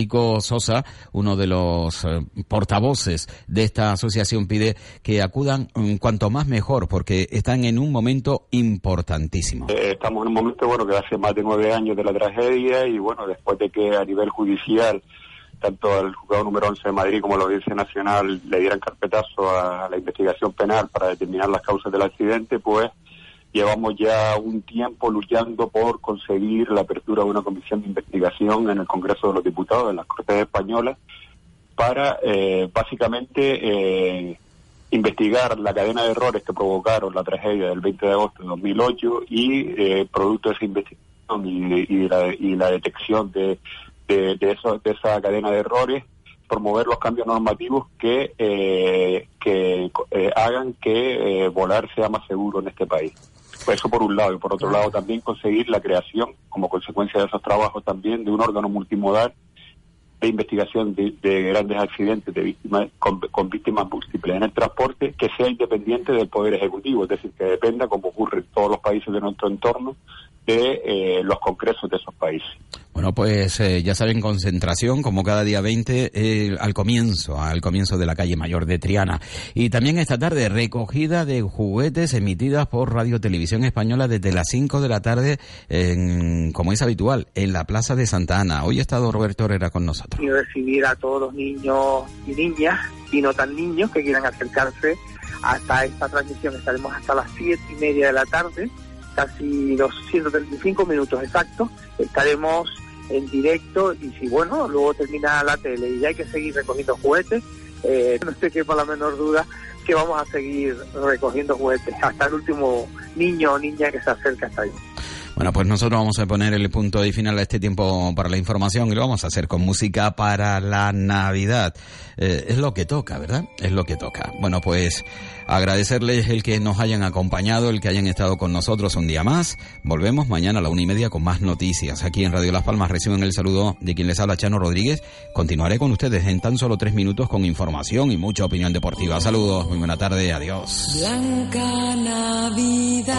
Nico Sosa, uno de los eh, portavoces de esta asociación, pide que acudan mm, cuanto más mejor, porque están en un momento importantísimo. Eh, estamos en un momento, bueno, que hace más de nueve años de la tragedia y, bueno, después de que a nivel judicial, tanto al juzgado número 11 de Madrid como la Audiencia Nacional le dieran carpetazo a la investigación penal para determinar las causas del accidente, pues Llevamos ya un tiempo luchando por conseguir la apertura de una comisión de investigación en el Congreso de los Diputados, en las Cortes Españolas, para eh, básicamente eh, investigar la cadena de errores que provocaron la tragedia del 20 de agosto de 2008 y, eh, producto de esa investigación y, la, detección de, esa cadena de errores, promover los cambios normativos que hagan que volar sea más seguro en este país. Eso por un lado, y por otro lado también conseguir la creación, como consecuencia de esos trabajos también, de un órgano multimodal de investigación de, grandes accidentes de víctimas con, víctimas múltiples en el transporte que sea independiente del poder ejecutivo, es decir, que dependa, como ocurre en todos los países de nuestro entorno, de eh, los congresos de esos países. Bueno, pues eh, ya saben, concentración como cada día 20 eh, al comienzo, al comienzo de la calle Mayor de Triana. Y también esta tarde recogida de juguetes emitidas por Radio Televisión Española desde las 5 de la tarde, en, como es habitual, en la Plaza de Santa Ana. Hoy ha estado Roberto Herrera con nosotros. Y recibir a todos los niños y niñas, y no tan niños, que quieran acercarse hasta esta transmisión. Estaremos hasta las 7 y media de la tarde, casi los 135 minutos exactos. Estaremos en directo y si bueno, luego termina la tele y hay que seguir recogiendo juguetes, eh, no qué para la menor duda que vamos a seguir recogiendo juguetes hasta el último niño o niña que se acerca hasta ahí. Bueno, pues nosotros vamos a poner el punto de final a este tiempo para la información y lo vamos a hacer con música para la Navidad. Eh, es lo que toca, ¿verdad? Es lo que toca. Bueno, pues agradecerles el que nos hayan acompañado, el que hayan estado con nosotros un día más. Volvemos mañana a la una y media con más noticias. Aquí en Radio Las Palmas reciben el saludo de quien les habla, Chano Rodríguez. Continuaré con ustedes en tan solo tres minutos con información y mucha opinión deportiva. Saludos, muy buena tarde, adiós. Blanca Navidad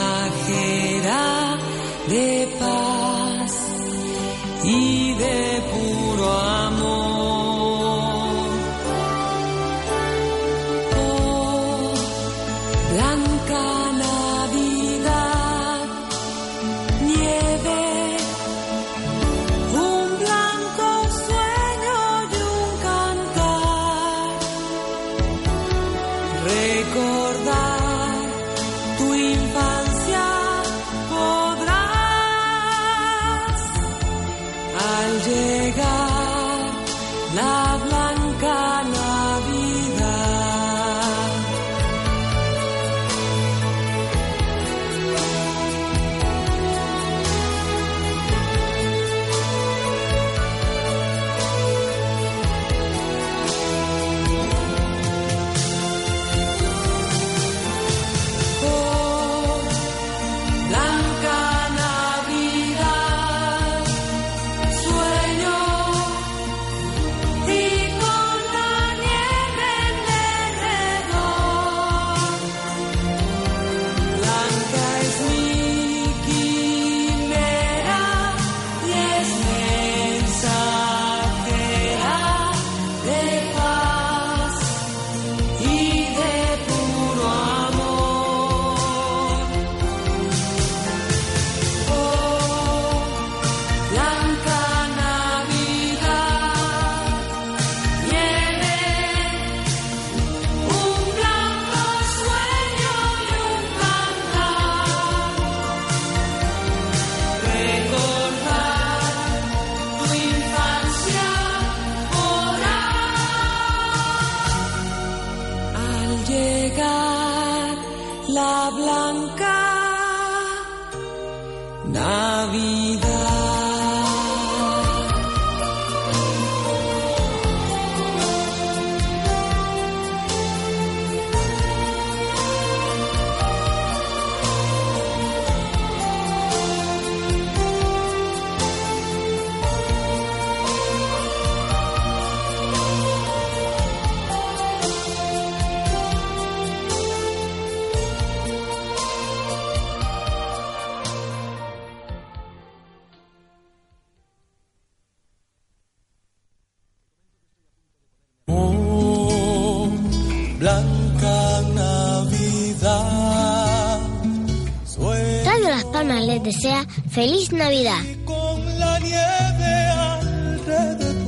feliz Navidad. con la nieve alrededor.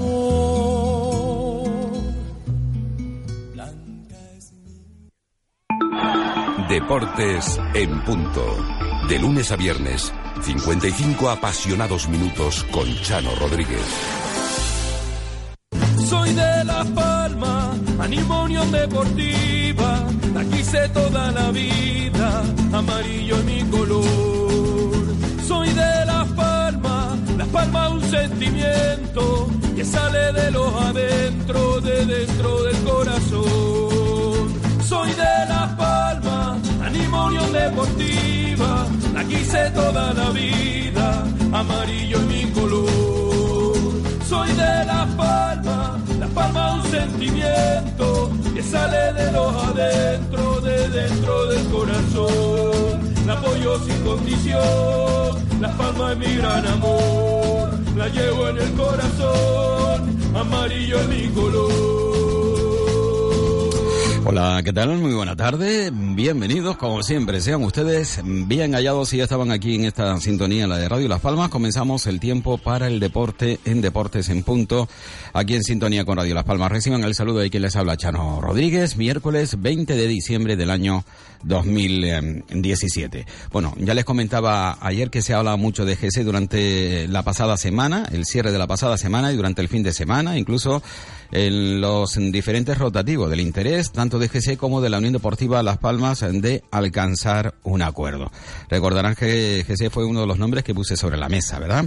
Deportes en punto. De lunes a viernes, 55 apasionados minutos con Chano Rodríguez. Soy de La Palma, animo Unión Deportiva, la quise toda la vida, amarillo es mi color. Palma, La Palma un sentimiento que sale de los adentro, de dentro del corazón. Soy de La Palma, animo Unión Deportiva, la quise toda la vida, amarillo es mi color. Soy de La Palma, La Palma un sentimiento que sale de los adentro, de dentro del corazón. La apoyo sin condición, La Palma es mi gran amor, la llevo en el corazón, amarillo es mi color. Hola, ¿qué tal? Muy buena tarde. Bienvenidos, como siempre. Sean ustedes bien hallados si ya estaban aquí en esta sintonía, la de Radio Las Palmas. Comenzamos el tiempo para el deporte en Deportes en Punto, aquí en sintonía con Radio Las Palmas. Reciban el saludo de quien les habla, Chano Rodríguez, miércoles 20 de diciembre del año 2017. Bueno, ya les comentaba ayer que se habla mucho de GC durante la pasada semana, el cierre de la pasada semana y durante el fin de semana, incluso en los diferentes rotativos del interés, tanto de GC como de la Unión Deportiva Las Palmas, de alcanzar un acuerdo. Recordarán que GC fue uno de los nombres que puse sobre la mesa, ¿verdad?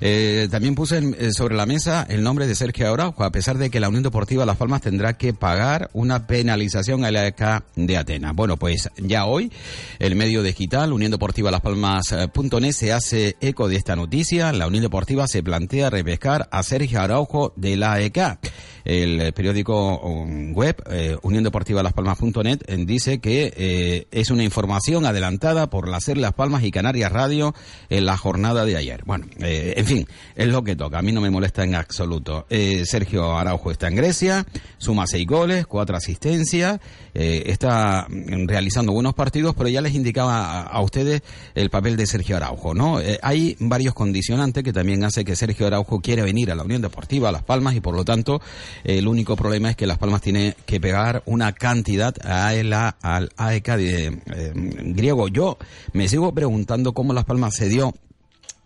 Eh, también puse eh, sobre la mesa el nombre de Sergio Araujo, a pesar de que la Unión Deportiva Las Palmas tendrá que pagar una penalización a la ECA de Atenas. Bueno, pues ya hoy el medio digital Unión Deportiva Las Palmas.net se hace eco de esta noticia. La Unión Deportiva se plantea repescar a Sergio Araujo de la ECA. El periódico um, web eh, Unión Deportiva Las Palmas.net eh, dice que eh, es una información adelantada por la SER Las Palmas y Canarias Radio en la jornada de ayer. Bueno, eh, en fin, es lo que toca. A mí no me molesta en absoluto. Eh, Sergio Araujo está en Grecia, suma seis goles, cuatro asistencias, eh, está mm, realizando buenos partidos, pero ya les indicaba a, ustedes el papel de Sergio Araujo, ¿no? Eh, hay varios condicionantes que también hace que Sergio Araujo quiere venir a la Unión Deportiva, Las Palmas, y por lo tanto, eh, el único problema es que Las Palmas tiene que pegar una cantidad a la, al AEK de, eh, griego. Yo me sigo preguntando cómo Las Palmas se dio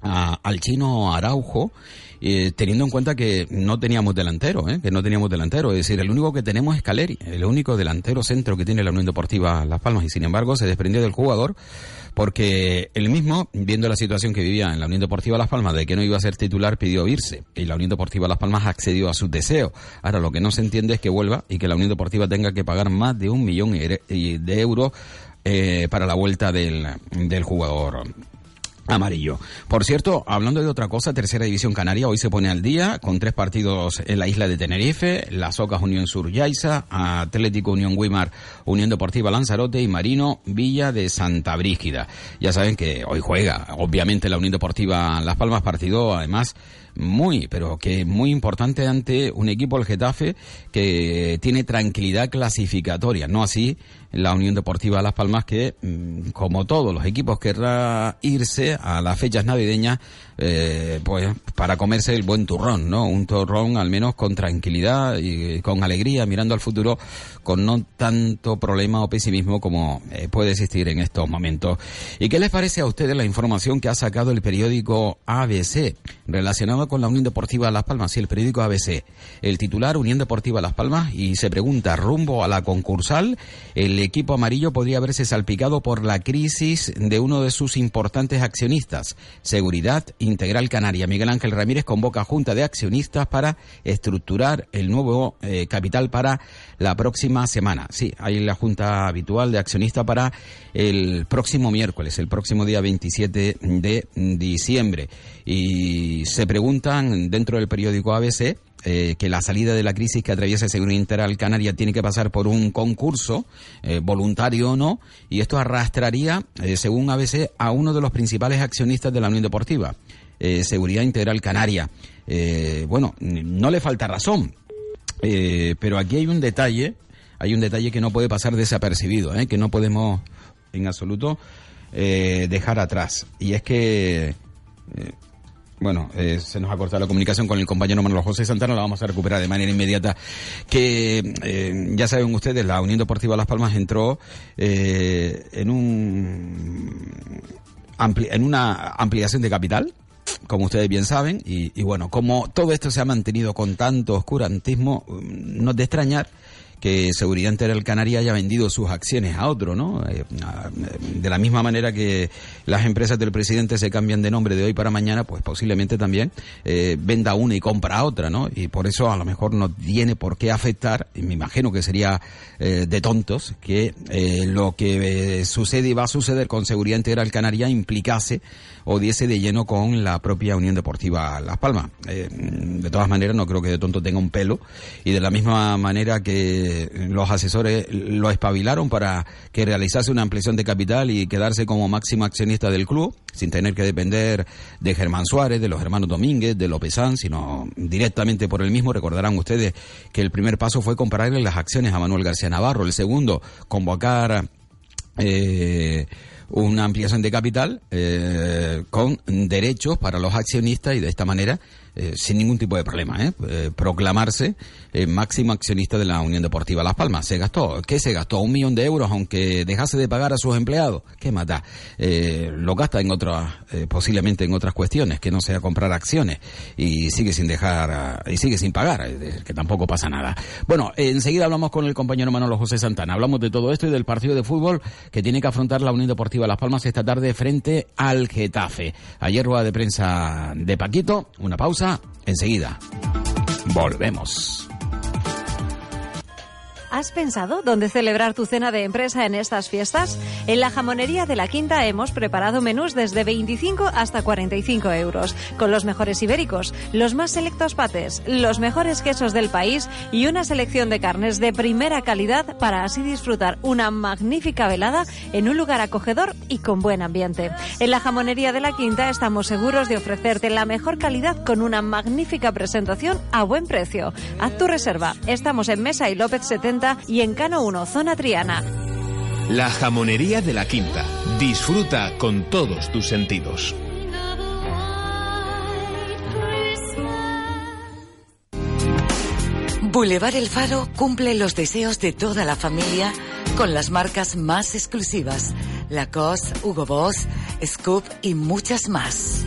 a- al chino Araujo, eh, teniendo en cuenta que no teníamos delantero, ¿eh? que no teníamos delantero. Es decir, el único que tenemos es Caleri, el único delantero centro que tiene la Unión Deportiva Las Palmas, y sin embargo se desprendió del jugador porque él mismo, viendo la situación que vivía en la Unión Deportiva Las Palmas, de que no iba a ser titular, pidió irse. Y la Unión Deportiva Las Palmas accedió a sus deseos. Ahora, lo que no se entiende es que vuelva y que la Unión Deportiva tenga que pagar más de un millón de euros eh, para la vuelta del, del jugador amarillo. Por cierto, hablando de otra cosa, Tercera División Canaria hoy se pone al día con tres partidos en la isla de Tenerife, Las Ocas Unión Sur Yaiza, Atlético Unión Guimar, Unión Deportiva Lanzarote y Marino Villa de Santa Brígida. Ya saben que hoy juega, obviamente, la Unión Deportiva Las Palmas partido, además, muy, pero que muy importante ante un equipo, el Getafe, que tiene tranquilidad clasificatoria, no así la Unión Deportiva Las Palmas, que, mm, como todos los equipos, querrá irse a las fechas navideñas, eh, pues, para comerse el buen turrón, ¿no? Un turrón al menos con tranquilidad y con alegría, mirando al futuro, con no tanto problema o pesimismo como eh, puede existir en estos momentos. ¿Y qué les parece a ustedes la información que ha sacado el periódico ABC relacionada con la Unión Deportiva Las Palmas? Sí, el periódico ABC. El titular Unión Deportiva Las Palmas y se pregunta, rumbo a la concursal, el equipo amarillo podría haberse salpicado por la crisis de uno de sus importantes accionistas, Seguridad Integral Canaria. Miguel Ángel Ramírez convoca Junta de Accionistas para estructurar el nuevo eh, capital para la próxima semana. Sí, hay la Junta Habitual de Accionistas para el próximo miércoles, el próximo día 27 de diciembre. Y se preguntan dentro del periódico ABC eh, que la salida de la crisis que atraviesa Seguridad Integral Canaria tiene que pasar por un concurso, eh, voluntario o no, y esto arrastraría, eh, según ABC, a uno de los principales accionistas de la Unión Deportiva, Seguridad Integral Canaria. Bueno, no le falta razón, pero aquí hay un detalle, hay un detalle que no puede pasar desapercibido, que no podemos en absoluto dejar atrás. Y es que, bueno, eh, se nos ha cortado la comunicación con el compañero Manuel José Santana, la vamos a recuperar de manera inmediata. Que eh, ya saben ustedes, la Unión Deportiva Las Palmas entró eh, en un ampli- en una ampliación de capital, como ustedes bien saben, y, y bueno, como todo esto se ha mantenido con tanto oscurantismo, mm, no es de extrañar que Seguridad Integral Canaria haya vendido sus acciones a otro, ¿no? Eh, a- de la misma manera que las empresas del presidente se cambian de nombre de hoy para mañana, pues posiblemente también eh, venda una y compra otra, ¿no? Y por eso a lo mejor no tiene por qué afectar, y me imagino que sería eh, de tontos, que eh, lo que eh, sucede y va a suceder con Seguridad Integral Canaria implicase o diese de lleno con la propia Unión Deportiva Las Palmas. Eh, de todas maneras, no creo que de tonto tenga un pelo. Y de la misma manera que los asesores lo espabilaron para que realizase una ampliación de capital y quedarse como máximo accionista del club, sin tener que depender de Germán Suárez, de los hermanos Domínguez, de López Sanz, sino directamente por el mismo. Recordarán ustedes que el primer paso fue comprarle las acciones a Manuel García Navarro. El segundo, convocar eh, una ampliación de capital eh, con derechos para los accionistas y de esta manera, eh, sin ningún tipo de problema, ¿eh? Eh, proclamarse eh, máximo accionista de la Unión Deportiva Las Palmas. Se gastó, ¿qué se gastó? Un millón de euros, aunque dejase de pagar a sus empleados. ¿Qué mata? Eh, lo gasta en otras, posiblemente en otras cuestiones, que no sea comprar acciones y sigue sin dejar, y sigue sin pagar, que tampoco pasa nada. Bueno, enseguida hablamos con el compañero Manolo José Santana. Hablamos de todo esto y del partido de fútbol que tiene que afrontar la Unión Deportiva Las Palmas esta tarde frente al Getafe. Ayer rueda de prensa de Paquito. Una pausa. Enseguida. Volvemos. ¿Has pensado dónde celebrar tu cena de empresa en estas fiestas? En la jamonería de la Quinta hemos preparado menús desde 25 hasta 45 euros, con los mejores ibéricos, los más selectos pates, los mejores quesos del país y una selección de carnes de primera calidad para así disfrutar una magnífica velada en un lugar acogedor y con buen ambiente. En la jamonería de la Quinta estamos seguros de ofrecerte la mejor calidad con una magnífica presentación a buen precio. Haz tu reserva. Estamos en Mesa y López 70 y en Cano 1, zona Triana. La jamonería de la quinta. Disfruta con todos tus sentidos. Boulevard El Faro cumple los deseos de toda la familia con las marcas más exclusivas, Lacoste, Hugo Boss, Scoop y muchas más.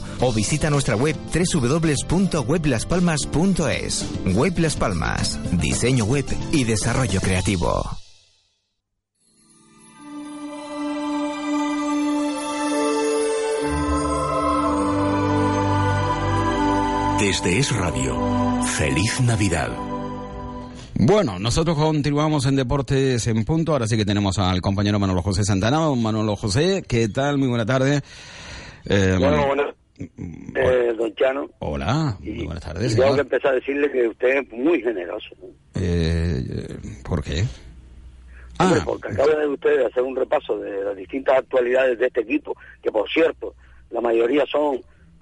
o visita nuestra web www.weblaspalmas.es. Web Las Palmas, diseño web y desarrollo creativo. Desde Es Radio, feliz Navidad. Bueno, nosotros continuamos en Deportes en Punto. Ahora sí que tenemos al compañero Manolo José Santana. Manolo José, ¿qué tal? Muy buena tarde. Eh, Bueno, Manolo- buenas- eh, don Chano. Hola, muy buenas tardes. Y tengo que empezar a decirle que usted es muy generoso. Eh, ¿Por qué? Hombre, Ah, porque acaba de usted hacer un repaso de las distintas actualidades de este equipo, que por cierto, la mayoría son,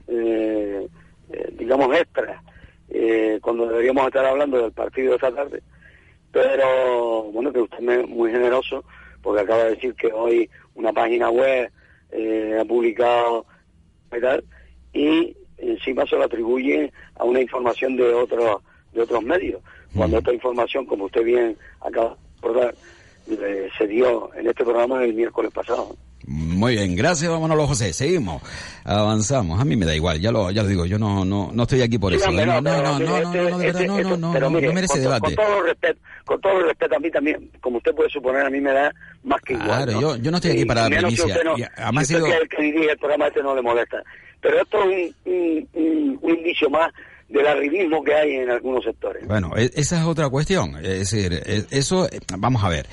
eh, eh, digamos, extras, eh, cuando deberíamos estar hablando del partido de esta tarde. Pero, bueno, que usted es muy generoso, porque acaba de decir que hoy una página web ha publicado y tal, y encima se lo atribuye a una información de otros de otros medios, cuando esta información, como usted bien acaba de recordar, eh, se dio en este programa el miércoles pasado. muy bien, gracias Manolo José. Seguimos, avanzamos. A mí me da igual, ya lo, ya lo digo. Yo no, no, no estoy aquí por Sí, eso. No, no, no, no, no, este- no, de verdad, no, no, no, no, no merece debate. Con todo respeto, con todo el respeto a mí también, como usted puede suponer, a mí me da más que igual. Claro, ¿no? yo- yo no estoy aquí para dar primicia. no- además si usted que el que dirige el programa este no le molesta. Pero esto es un, un, un- indicio más del arribismo que hay en algunos sectores. Bueno, e- esa es otra cuestión. Es decir, e- eso, eh, vamos a ver.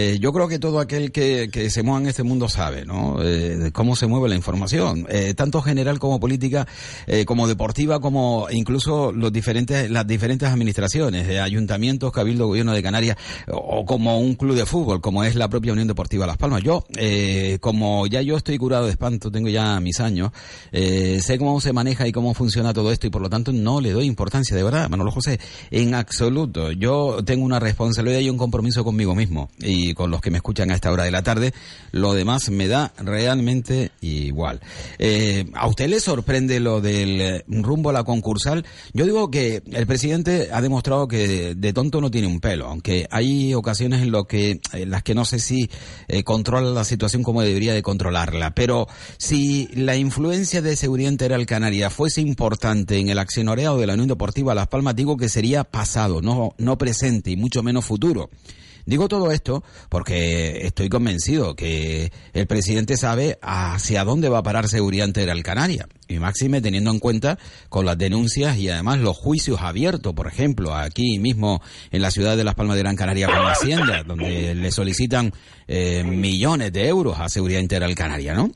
Eh, yo creo que todo aquel que, que se mueva en este mundo sabe, ¿no? Eh, cómo se mueve la información, eh, tanto general como política, eh, como deportiva, como incluso los diferentes, las diferentes administraciones, ayuntamientos, cabildo, gobierno de Canarias, o como un club de fútbol, como es la propia Unión Deportiva Las Palmas. Yo, eh, como ya yo estoy curado de espanto, tengo ya mis años, sé cómo se maneja y cómo funciona todo esto y por lo tanto no le doy importancia, de verdad, Manolo José, en absoluto. Yo tengo una responsabilidad y un compromiso conmigo mismo y con los que me escuchan a esta hora de la tarde. Lo demás me da realmente igual. Eh, ¿A usted le sorprende lo del eh, rumbo a la concursal? Yo digo que el presidente ha demostrado que de tonto no tiene un pelo, aunque hay ocasiones en, lo que, en las que no sé si eh, controla la situación como debería de controlarla. Pero si la influencia de Seguridad Integral Canaria fuese importante en el accionariado de la Unión Deportiva Las Palmas, digo que sería pasado, no, no presente y mucho menos futuro. Digo todo esto porque estoy convencido que el presidente sabe hacia dónde va a parar Seguridad Integral Canaria. Y máxime teniendo en cuenta con las denuncias y además los juicios abiertos, por ejemplo, aquí mismo en la ciudad de Las Palmas de Gran Canaria con Hacienda, donde le solicitan eh, millones de euros a Seguridad Integral Canaria, ¿no?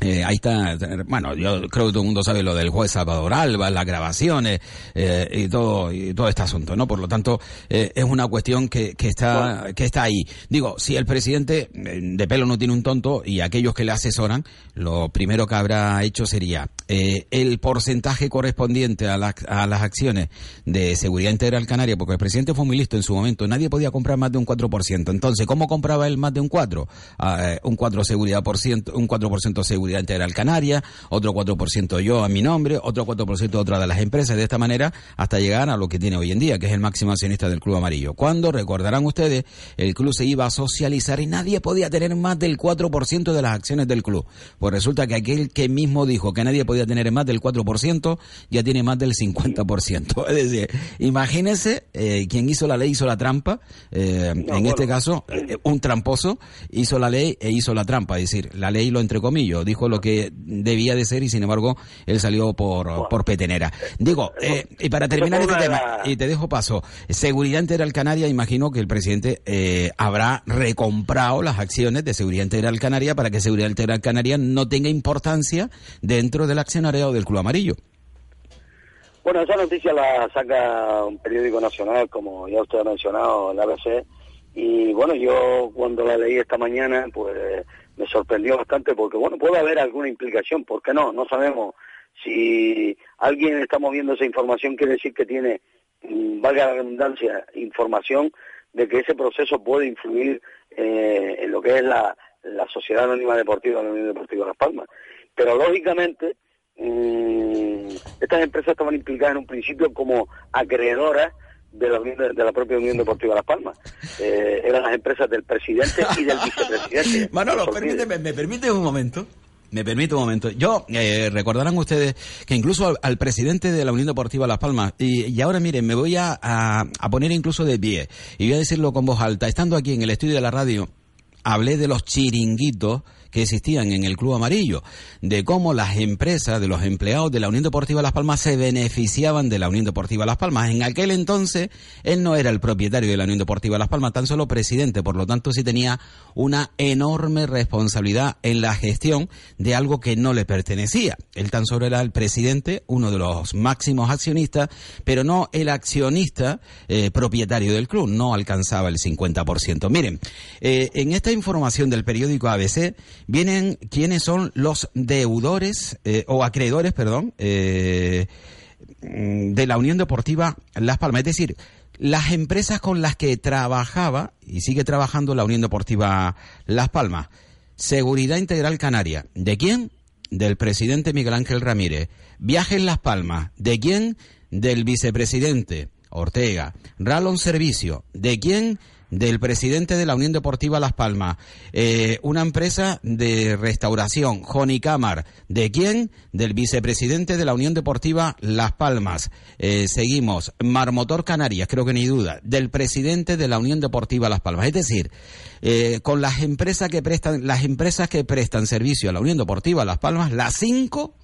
Eh, ahí está, bueno, yo creo que todo el mundo sabe lo del juez Salvador Alba, las grabaciones eh, y todo y todo este asunto, ¿no? Por lo tanto, eh, es una cuestión que, que está que está ahí. Digo, si el presidente eh, de pelo no tiene un tonto y aquellos que le asesoran, lo primero que habrá hecho sería eh, el porcentaje correspondiente a, la- a las acciones de Seguridad Integral Canaria, porque el presidente fue muy listo en su momento, nadie podía comprar más de un 4%. Entonces, ¿cómo compraba él más de un 4? Ah, un 4 seguridad por ciento, un 4% Seguridad Integral Canaria, otro 4% yo a mi nombre, otro 4% otra de las empresas, de esta manera hasta llegar a lo que tiene hoy en día, que es el máximo accionista del Club Amarillo. Cuando, recordarán ustedes, el club se iba a socializar y nadie podía tener más del 4% de las acciones del club. Pues resulta que aquel que mismo dijo que nadie podía tener más del 4%, ya tiene más del 50%. Es decir, imagínense, eh, quien hizo la ley hizo la trampa, eh, en este caso, eh, un tramposo hizo la ley e hizo la trampa, es decir, la ley lo entrecomillo, dijo lo que debía de ser y sin embargo él salió por, por petenera. Digo, eh, y para terminar este tema, y te dejo paso, Seguridad Integral Canaria, imagino que el presidente eh, habrá recomprado las acciones de Seguridad Integral Canaria para que Seguridad Integral Canaria no tenga importancia dentro del accionariado del Club Amarillo. Bueno, esa noticia la saca un periódico nacional, como ya usted ha mencionado, el ABC. Y bueno, yo cuando la leí esta mañana, pues me sorprendió bastante porque, bueno, puede haber alguna implicación, ¿por qué no? No sabemos si alguien está moviendo esa información, quiere decir que tiene, mm, valga la redundancia, información de que ese proceso puede influir eh, en lo que es la, la Sociedad Anónima Deportiva, la Unión Deportiva Las Palmas. Pero lógicamente, mm, estas empresas estaban implicadas en un principio como acreedoras de la, Unión de, la propia Unión Deportiva Las Palmas. Eh, eran las empresas del presidente y del vicepresidente. Manolo, permíteme, me permite un momento. Me permite un momento. Yo, eh, recordarán ustedes que incluso al, al presidente de la Unión Deportiva Las Palmas, y, y ahora miren, me voy a, a- a poner incluso de pie, y voy a decirlo con voz alta, estando aquí en el estudio de la radio, hablé de los chiringuitos que existían en el Club Amarillo, de cómo las empresas, de los empleados de la Unión Deportiva Las Palmas se beneficiaban de la Unión Deportiva Las Palmas. En aquel entonces, él no era el propietario de la Unión Deportiva Las Palmas, tan solo presidente, por lo tanto sí tenía una enorme responsabilidad en la gestión de algo que no le pertenecía. Él tan solo era el presidente, uno de los máximos accionistas, pero no el accionista eh, propietario del club, no alcanzaba el 50%. Miren, eh, en esta información del periódico ABC vienen quiénes son los deudores eh, o acreedores, perdón, eh, de la Unión Deportiva Las Palmas. Es decir, las empresas con las que trabajaba y sigue trabajando la Unión Deportiva Las Palmas. Seguridad Integral Canaria. ¿De quién? Del presidente Miguel Ángel Ramírez. Viajes Las Palmas. ¿De quién? Del vicepresidente Ortega. Ralon Servicio. ¿De quién? Del presidente de la Unión Deportiva Las Palmas. Eh, una empresa de restauración, Joni Camar. ¿De quién? Del vicepresidente de la Unión Deportiva Las Palmas. Eh, seguimos. Marmotor Canarias, creo que ni duda. Del presidente de la Unión Deportiva Las Palmas. Es decir, eh, con las empresas que prestan, las empresas que prestan servicio a la Unión Deportiva Las Palmas, las cinco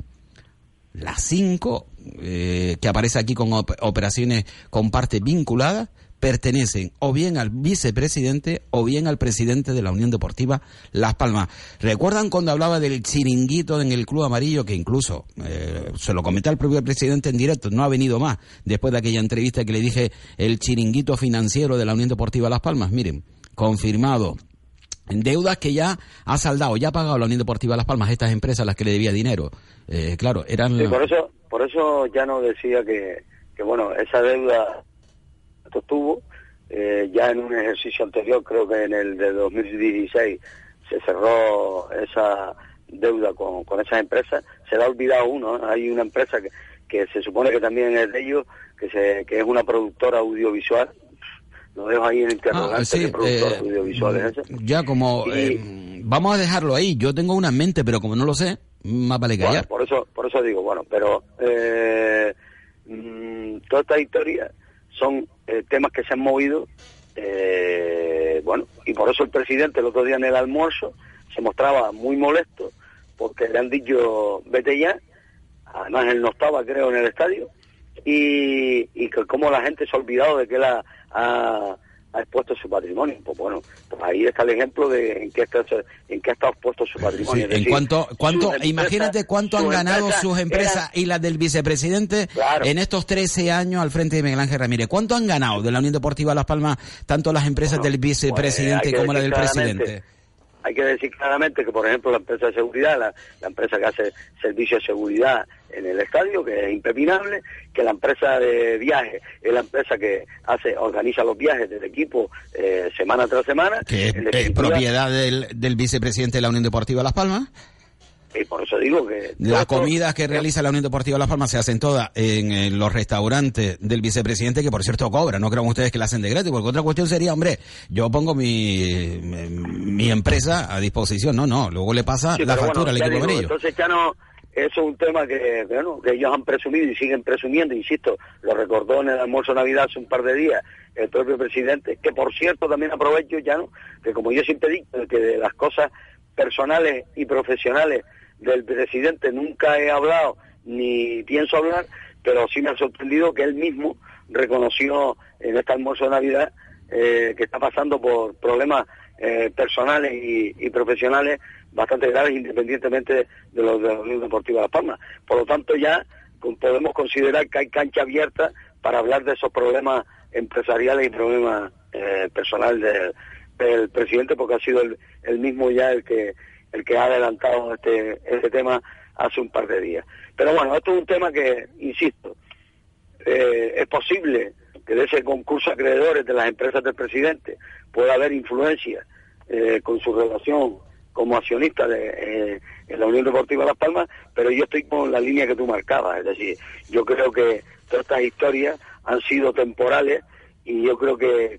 las cinco eh, que aparece aquí con op- operaciones con partes vinculadas, pertenecen o bien al vicepresidente o bien al presidente de la Unión Deportiva Las Palmas. ¿Recuerdan cuando hablaba del chiringuito en el Club Amarillo, que incluso eh, se lo comenté al propio presidente en directo, no ha venido más después de aquella entrevista que le dije el chiringuito financiero de la Unión Deportiva Las Palmas? Miren, confirmado deudas que ya ha saldado, ya ha pagado la Unión Deportiva Las Palmas, estas empresas a las que le debía dinero. Eh, claro, eran... Sí, por eso, por eso ya no decía que, que bueno, esa deuda tuvo, eh, ya en un ejercicio anterior, creo que en el de 2016, se cerró esa deuda con, con esas empresas, se le ha olvidado uno, hay una empresa que, que se supone que también es de ellos, que, se, que es una productora audiovisual, lo dejo ahí en interrogante, Ah, sí, ¿qué productora eh, audiovisual es esa? Ya como... Y- eh, vamos a dejarlo ahí, yo tengo una en mente, pero como no lo sé, más vale Bueno, callar. por eso, por eso digo, bueno, pero eh, mm, toda esta historia son eh, temas que se han movido, eh, bueno, y por eso el presidente el otro día en el almuerzo se mostraba muy molesto porque le han dicho vete ya, además él no estaba creo en el estadio. Y, y que como la gente se ha olvidado de que él ha, ha- ha expuesto su patrimonio. Pues bueno, pues ahí está el ejemplo de en qué está, en qué ha estado expuesto su patrimonio. Sí, en decir, cuanto, cuánto, empresas- imagínate cuánto han ganado empresas sus empresas eran- y las del vicepresidente en estos 13 años al frente de Miguel Ángel Ramírez. ¿Cuánto han ganado de la Unión Deportiva Las Palmas tanto las empresas del vicepresidente pues, que como la del presidente? Hay que decir claramente que, por ejemplo, la empresa de seguridad, la, la empresa que hace servicio de seguridad en el estadio, que es impepinable, que la empresa de viajes es la empresa que hace organiza los viajes del equipo eh, semana tras semana. Que es, definitiva, propiedad del, del vicepresidente de la Unión Deportiva Las Palmas. Y por eso digo que... Las comidas que realiza la Unión Deportiva Las Palmas se hacen todas en, los restaurantes del vicepresidente, que por cierto cobra. No crean ustedes que la hacen de gratis, porque otra cuestión sería, hombre, yo pongo mi, mi, mi empresa a disposición. No, no, luego le pasa Sí, la factura bueno, al ya equipo digo. Entonces ya no, eso es un tema que, bueno, que ellos han presumido y siguen presumiendo, insisto, lo recordó en el almuerzo de Navidad hace un par de días el propio presidente, que por cierto también aprovecho ya, ¿no? que como yo siempre digo, que de las cosas personales y profesionales del presidente nunca he hablado ni pienso hablar, pero sí me ha sorprendido que él mismo reconoció en este almuerzo de Navidad eh, que está pasando por problemas eh, personales y, profesionales bastante graves independientemente de los de la Unión Deportiva de Las Palmas. Por lo tanto ya podemos considerar que hay cancha abierta para hablar de esos problemas empresariales y problemas eh, personales del, del presidente porque ha sido el, el mismo ya el que el que ha adelantado este este tema hace un par de días. Pero bueno, esto es un tema que, insisto, eh, es posible que de ese concurso acreedores de las empresas del presidente pueda haber influencia eh, con su relación como accionista de, eh, en la Unión Deportiva Las Palmas, pero yo estoy con la línea que tú marcabas, es decir, yo creo que todas estas historias han sido temporales y yo creo que,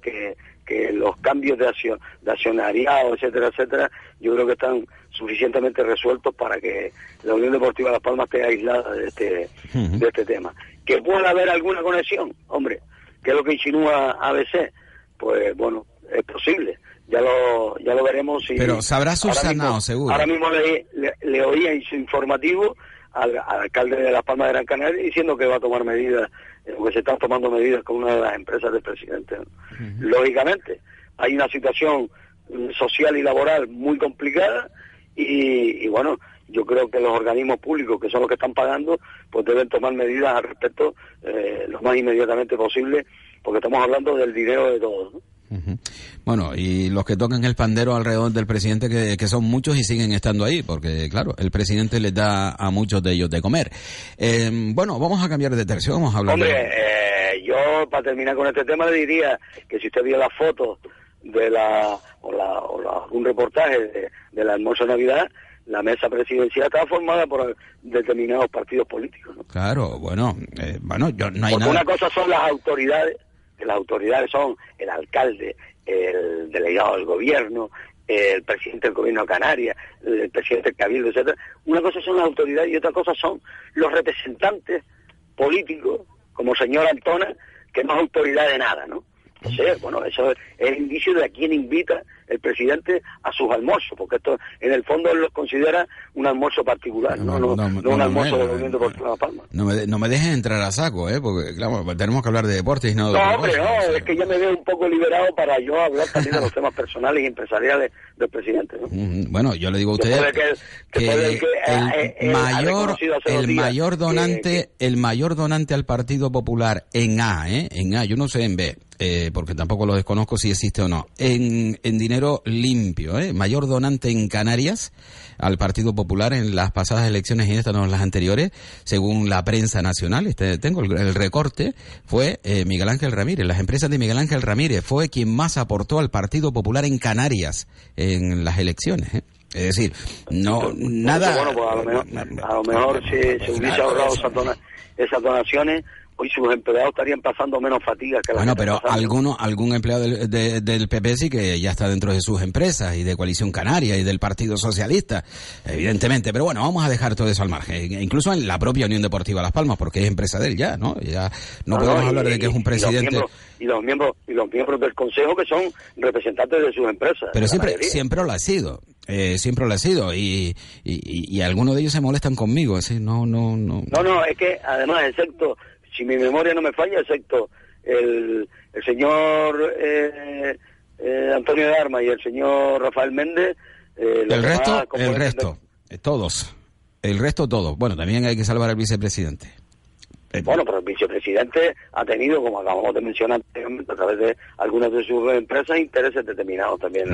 que los cambios de acción, de accionariado, etcétera, etcétera, yo creo que están suficientemente resueltos para que la Unión Deportiva Las Palmas esté aislada de este, de este tema. Que pueda haber alguna conexión, hombre, que es lo que insinúa ABC, pues bueno, es posible. Ya lo, ya lo veremos. Si Pero ahora subsanado, mismo- seguro. Ahora mismo le, le, le oía en su informativo al, al alcalde de Las Palmas de Gran Canaria diciendo que va a tomar medidas, porque se están tomando medidas con una de las empresas del presidente. ¿no? Lógicamente, hay una situación mm, social y laboral muy complicada y, y bueno, yo creo que los organismos públicos, que son los que están pagando, pues deben tomar medidas al respecto eh, lo más inmediatamente posible, porque estamos hablando del dinero de todos. ¿no? Bueno, y los que tocan el pandero alrededor del presidente, que, que son muchos y siguen estando ahí, porque claro, el presidente les da a muchos de ellos de comer. Eh, bueno, vamos a cambiar de tercio, vamos a hablar Hombre, de... eh, yo para terminar con este tema le diría que si usted vio las fotos de la o, la, o la- un reportaje de, almuerzo de Navidad, la mesa presidencial estaba formada por determinados partidos políticos. ¿no? Claro, bueno, eh, bueno, yo, no hay Porque nada... una cosa son las autoridades, que las autoridades son el alcalde, el delegado del gobierno, el presidente del gobierno de Canarias, el presidente del cabildo, etcétera. Una cosa son las autoridades y otra cosa son los representantes políticos, como señor Antona, que no es autoridad de nada, ¿no? Entonces, bueno, eso es el indicio de a quién invita el presidente a sus almuerzos, porque esto en el fondo él los considera un almuerzo particular, no, no, no, no, un almuerzo no, de la Unión Deportiva Las Palmas. No me, no me dejes entrar a saco, ¿eh? Porque, claro, tenemos que hablar de deportes y no de No, hombre, no, es que ya me veo un poco liberado para yo hablar también de los temas personales y empresariales del presidente, ¿no? Bueno, yo le digo a usted que- que que, el eh, eh, ha mayor, reconocido hace dos el días mayor que- donante, el mayor donante al Partido Popular en A, ¿eh? En A, yo no sé en B, eh, porque tampoco lo desconozco si existe o no. En, en dinero limpio, ¿eh? Mayor donante en Canarias al Partido Popular en las pasadas elecciones y en estas no en las anteriores, según la prensa nacional, este, tengo el, el recorte, fue eh, Miguel Ángel Ramírez. Las empresas de Miguel Ángel Ramírez fue quien más aportó al Partido Popular en Canarias en las elecciones, ¿eh? Es decir, no, nada... Bueno, pues a lo mejor, a lo mejor si se hubiese ahorrado esas donaciones, hoy sus empleados estarían pasando menos fatigas que Bueno, pero alguno, algún empleado del, de- del PP sí que ya está dentro de sus empresas y de Coalición Canaria y del Partido Socialista, evidentemente. Pero bueno, vamos a dejar todo eso al margen. E Incluso en la propia Unión Deportiva Las Palmas, porque es empresa de él ya, ¿no? Ya no, podemos y- hablar de que es un y los presidente. miembros- Y los miembros, y los miembros del Consejo que son representantes de sus empresas. Pero siempre, mayoría. siempre lo ha sido. Eh, siempre lo ha sido. Y, y, y- y algunos de ellos se molestan conmigo. Decir, no, no, no. No, no, es que además, excepto, si mi memoria no me falla, excepto el, el señor eh, eh, Antonio de Armas y el señor Rafael Méndez, eh, El resto, el resto. Todos. El resto, todos. Bueno, también hay que salvar al vicepresidente. Bueno, pero el vicepresidente ha tenido, como acabamos de mencionar a través de algunas de sus empresas, intereses determinados también.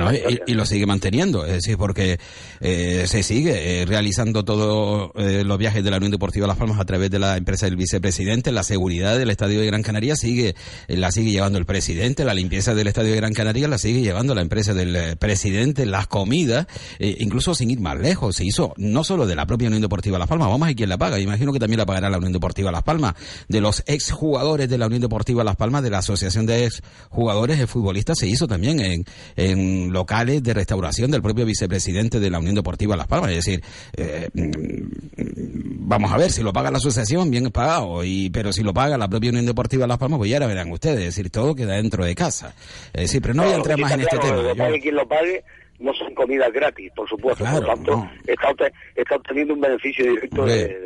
y, lo sigue manteniendo, es decir, porque eh, se sigue eh, realizando todos los viajes de la Unión Deportiva Las Palmas a través de la empresa del vicepresidente, la seguridad del Estadio de Gran Canaria sigue eh, la sigue llevando el presidente, la limpieza del Estadio de Gran Canaria la sigue llevando la empresa del eh, presidente, las comidas, eh, incluso sin ir más lejos, se hizo no solo de la propia Unión Deportiva Las Palmas, vamos a ver quién la paga, imagino que también la pagará la Unión Deportiva Las Palmas, de los exjugadores de la Unión Deportiva Las Palmas, de la Asociación de Exjugadores de Futbolistas, se hizo también en, en locales de restauración del propio vicepresidente de la Unión Deportiva Las Palmas. Es decir, eh, vamos a ver, si lo paga la asociación, bien pagado, y, pero si lo paga la propia Unión Deportiva Las Palmas, pues ya ahora verán ustedes, es decir, todo queda dentro de casa. Es decir, pero no voy a entrar más en este tema. Lo lo pague, no son comidas gratis, por supuesto. Claro, por tanto, no. está, está obteniendo un beneficio directo de,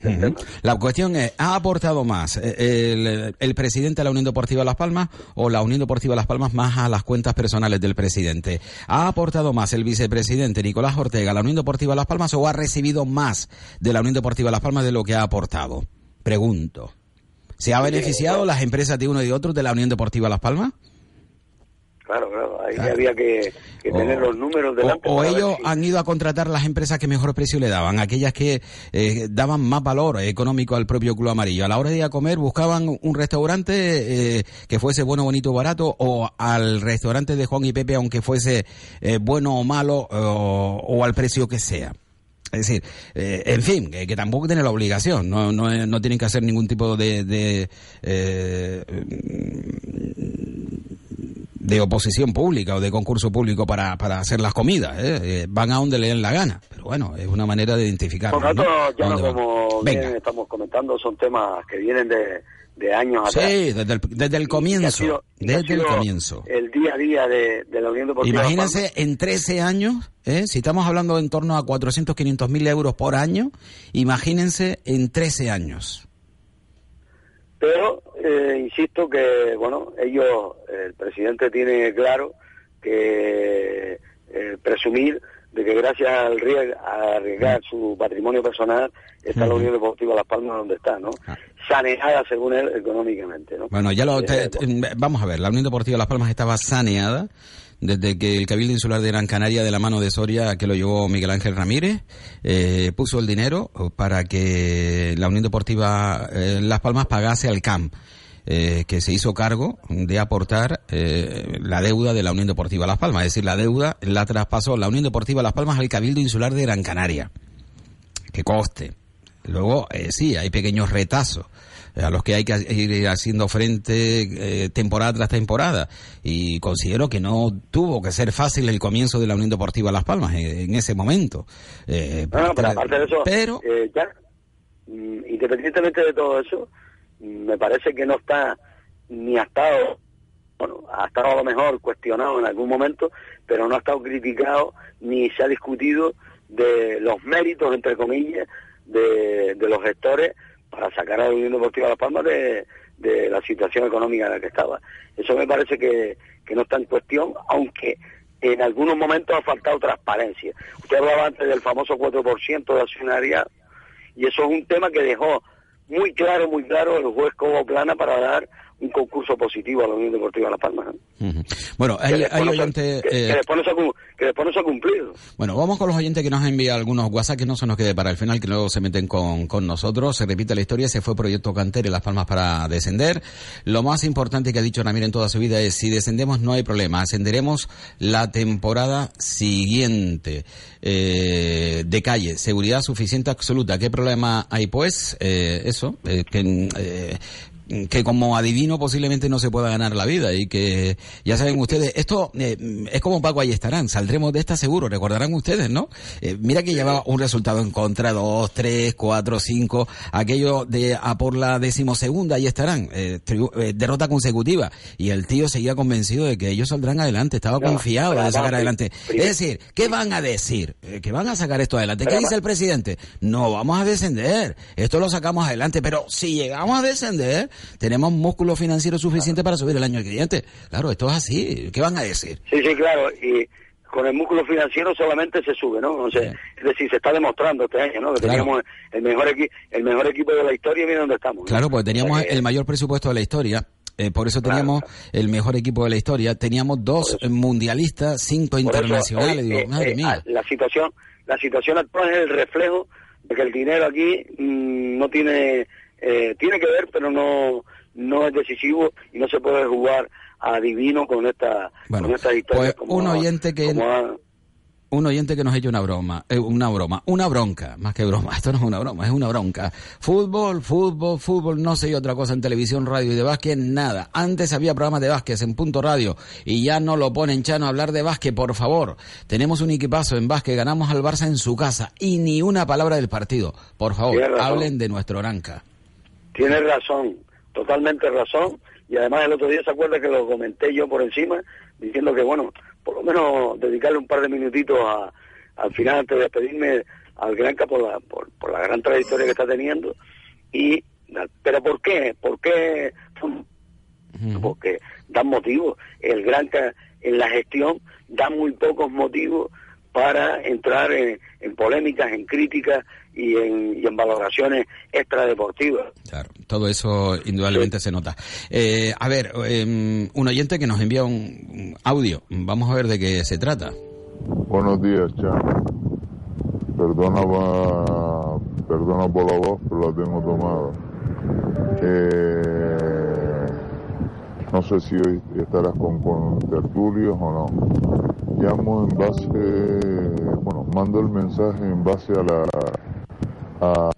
tema. La cuestión es, ¿ha aportado más eh, el, el presidente de la Unión Deportiva Las Palmas o la Unión Deportiva Las Palmas más a las cuentas personales del presidente? ¿Ha aportado más el vicepresidente Nicolás Ortega a la Unión Deportiva Las Palmas o ha recibido más de la Unión Deportiva Las Palmas de lo que ha aportado? Pregunto. ¿Se ha beneficiado las empresas de uno y de otro de la Unión Deportiva Las Palmas? Claro, claro, ahí Claro. había que, que O- tener los números O, delante. o ver ellos si- han ido a contratar las empresas que mejor precio le daban, aquellas que eh, daban más valor económico al propio Club Amarillo. A la hora de ir a comer buscaban un restaurante eh, que fuese bueno, bonito, barato, o al restaurante de Juan y Pepe, aunque fuese eh, bueno o malo, o, o al precio que sea. Es decir, eh, en fin, que, que tampoco tienen la obligación, no, no, no tienen que hacer ningún tipo de, de, eh, de oposición pública o de concurso público para, para hacer las comidas. ¿eh? Eh, van a donde le den la gana. Pero bueno, es una manera de identificar. Por tanto, ya como bien estamos comentando, son temas que vienen de, de años atrás. Sí, desde el, desde el comienzo. sido- desde el comienzo. El día a día de, de la Unión Deportiva. Imagínense en 13 años, ¿eh? si estamos hablando de en torno a 400, 500 mil euros por año, imagínense en 13 años. Pero eh, insisto que, bueno, ellos, el presidente tiene claro que eh, presumir de que gracias al rie- a arriesgar su patrimonio personal está la Unión Deportiva Las Palmas donde está, ¿no? Saneada, según él, económicamente, ¿no? Bueno, ya lo... Eh, te- te- vamos a ver, la Unión Deportiva Las Palmas estaba saneada desde que el Cabildo Insular de Gran Canaria, de la mano de Soria, que lo llevó Miguel Ángel Ramírez, eh, puso el dinero para que la Unión Deportiva eh, Las Palmas pagase al CAM. eh, que se hizo cargo de aportar eh, la deuda de la Unión Deportiva Las Palmas, es decir, la deuda la traspasó la Unión Deportiva Las Palmas al Cabildo Insular de Gran Canaria. Que coste. Luego, eh, sí, hay pequeños retazos a los que hay que ir haciendo frente eh, temporada tras temporada. Y considero que no tuvo que ser fácil el comienzo de la Unión Deportiva Las Palmas en, en ese momento. Eh, No, no, pero aparte de eso, pero- eh, ya, mm, independientemente de todo eso, mm, me parece que no está ni ha estado bueno, ha estado a lo mejor cuestionado en algún momento, pero no ha estado criticado ni se ha discutido de los méritos, entre comillas, de, de los gestores para sacar a la Unión Deportiva Las Palmas de, de la situación económica en la que estaba. Eso me parece que, no está en cuestión, aunque en algunos momentos ha faltado transparencia. Usted hablaba antes del famoso 4% de accionariado, y eso es un tema que dejó muy claro, muy claro el juez como plana para dar un concurso positivo a la Unión Deportiva de Las Palmas. ¿eh? Ujú. Bueno, hay, oyentes... que- eh, que después no se ha cum- que después no se ha cumplido. Bueno, vamos con los oyentes que nos han enviado algunos WhatsApp que no se nos quede para el final, que luego se meten con, con nosotros. Se repite la historia, se fue Proyecto Canter en Las Palmas para descender. Lo más importante que ha dicho Ramírez en toda su vida es, si descendemos no hay problema, ascenderemos la temporada siguiente. Eh, de calle, seguridad suficiente absoluta. ¿Qué problema hay? Pues eh, eso, eh, que... que como adivino posiblemente no se pueda ganar la vida y que ya saben ustedes, esto eh, es como Paco ahí estarán, saldremos de esta seguro, recordarán ustedes, ¿no? Eh, mira que llevaba un resultado en contra, dos, tres, cuatro, cinco, aquello de a por la decimosegunda, ahí estarán, eh, eh, derrota consecutiva y el tío seguía convencido de que ellos saldrán adelante, estaba No, confiado de sacar adelante. primero- Es decir, ¿qué van a decir? Eh, que van a sacar esto adelante. ¿Qué dice el presidente? No vamos a descender. Esto lo sacamos adelante. Pero si llegamos a descender, tenemos músculo financiero suficiente para subir el año siguiente. Claro, esto es así. ¿Qué van a decir? Sí, sí, claro, y con el músculo financiero solamente se sube, ¿no? O sea, Es decir, se está demostrando este año, ¿no? Que Claro. teníamos el mejor, equi- el mejor equipo de la historia y mira dónde estamos. ¿no? Claro, porque teníamos O sea que- el mayor presupuesto de la historia. eh, por eso teníamos el mejor equipo de la historia. Teníamos dos eh, mundialistas, cinco Por eso, internacionales. Digo, eh, madre eh, mía. La situación, la situación actual es el reflejo de que el dinero aquí mm, no tiene, eh, tiene que ver, pero no, no es decisivo y no se puede jugar a divino con esta, Bueno, con estas historias. pues un oyente que- como un oyente que nos ha hecho una broma, eh, una broma, una bronca, más que broma, esto no es una broma, es una bronca. Fútbol, fútbol, fútbol, no sé otra cosa en televisión, radio y de básquet, nada. Antes había programas de básquet en punto radio y ya no lo ponen Chano a hablar de básquet, por favor. Tenemos un equipazo en básquet, ganamos al Barça en su casa y ni una palabra del partido. Por favor, hablen de nuestro Oranca. Tienes razón, totalmente razón. Y además el otro día se acuerda que lo comenté yo por encima, diciendo que, bueno, por lo menos dedicarle un par de minutitos a, al final antes de despedirme al Granca por la, por, por la gran trayectoria que está teniendo. y ¿Pero por qué? ¿Por qué? Porque dan motivos. El Granca en la gestión da muy pocos motivos para entrar en, en polémicas, en críticas y en, y en valoraciones extradeportivas. Claro, todo eso indudablemente se nota. Eh, a ver, eh, un oyente que nos envía un, audio. Vamos a ver de qué se trata. Buenos días, Chano. Perdona, perdona por la voz, pero la tengo tomada. Eh, no sé si hoy estarás con, con tertulios o no. Llamo en base, bueno, mando el mensaje en base a la a,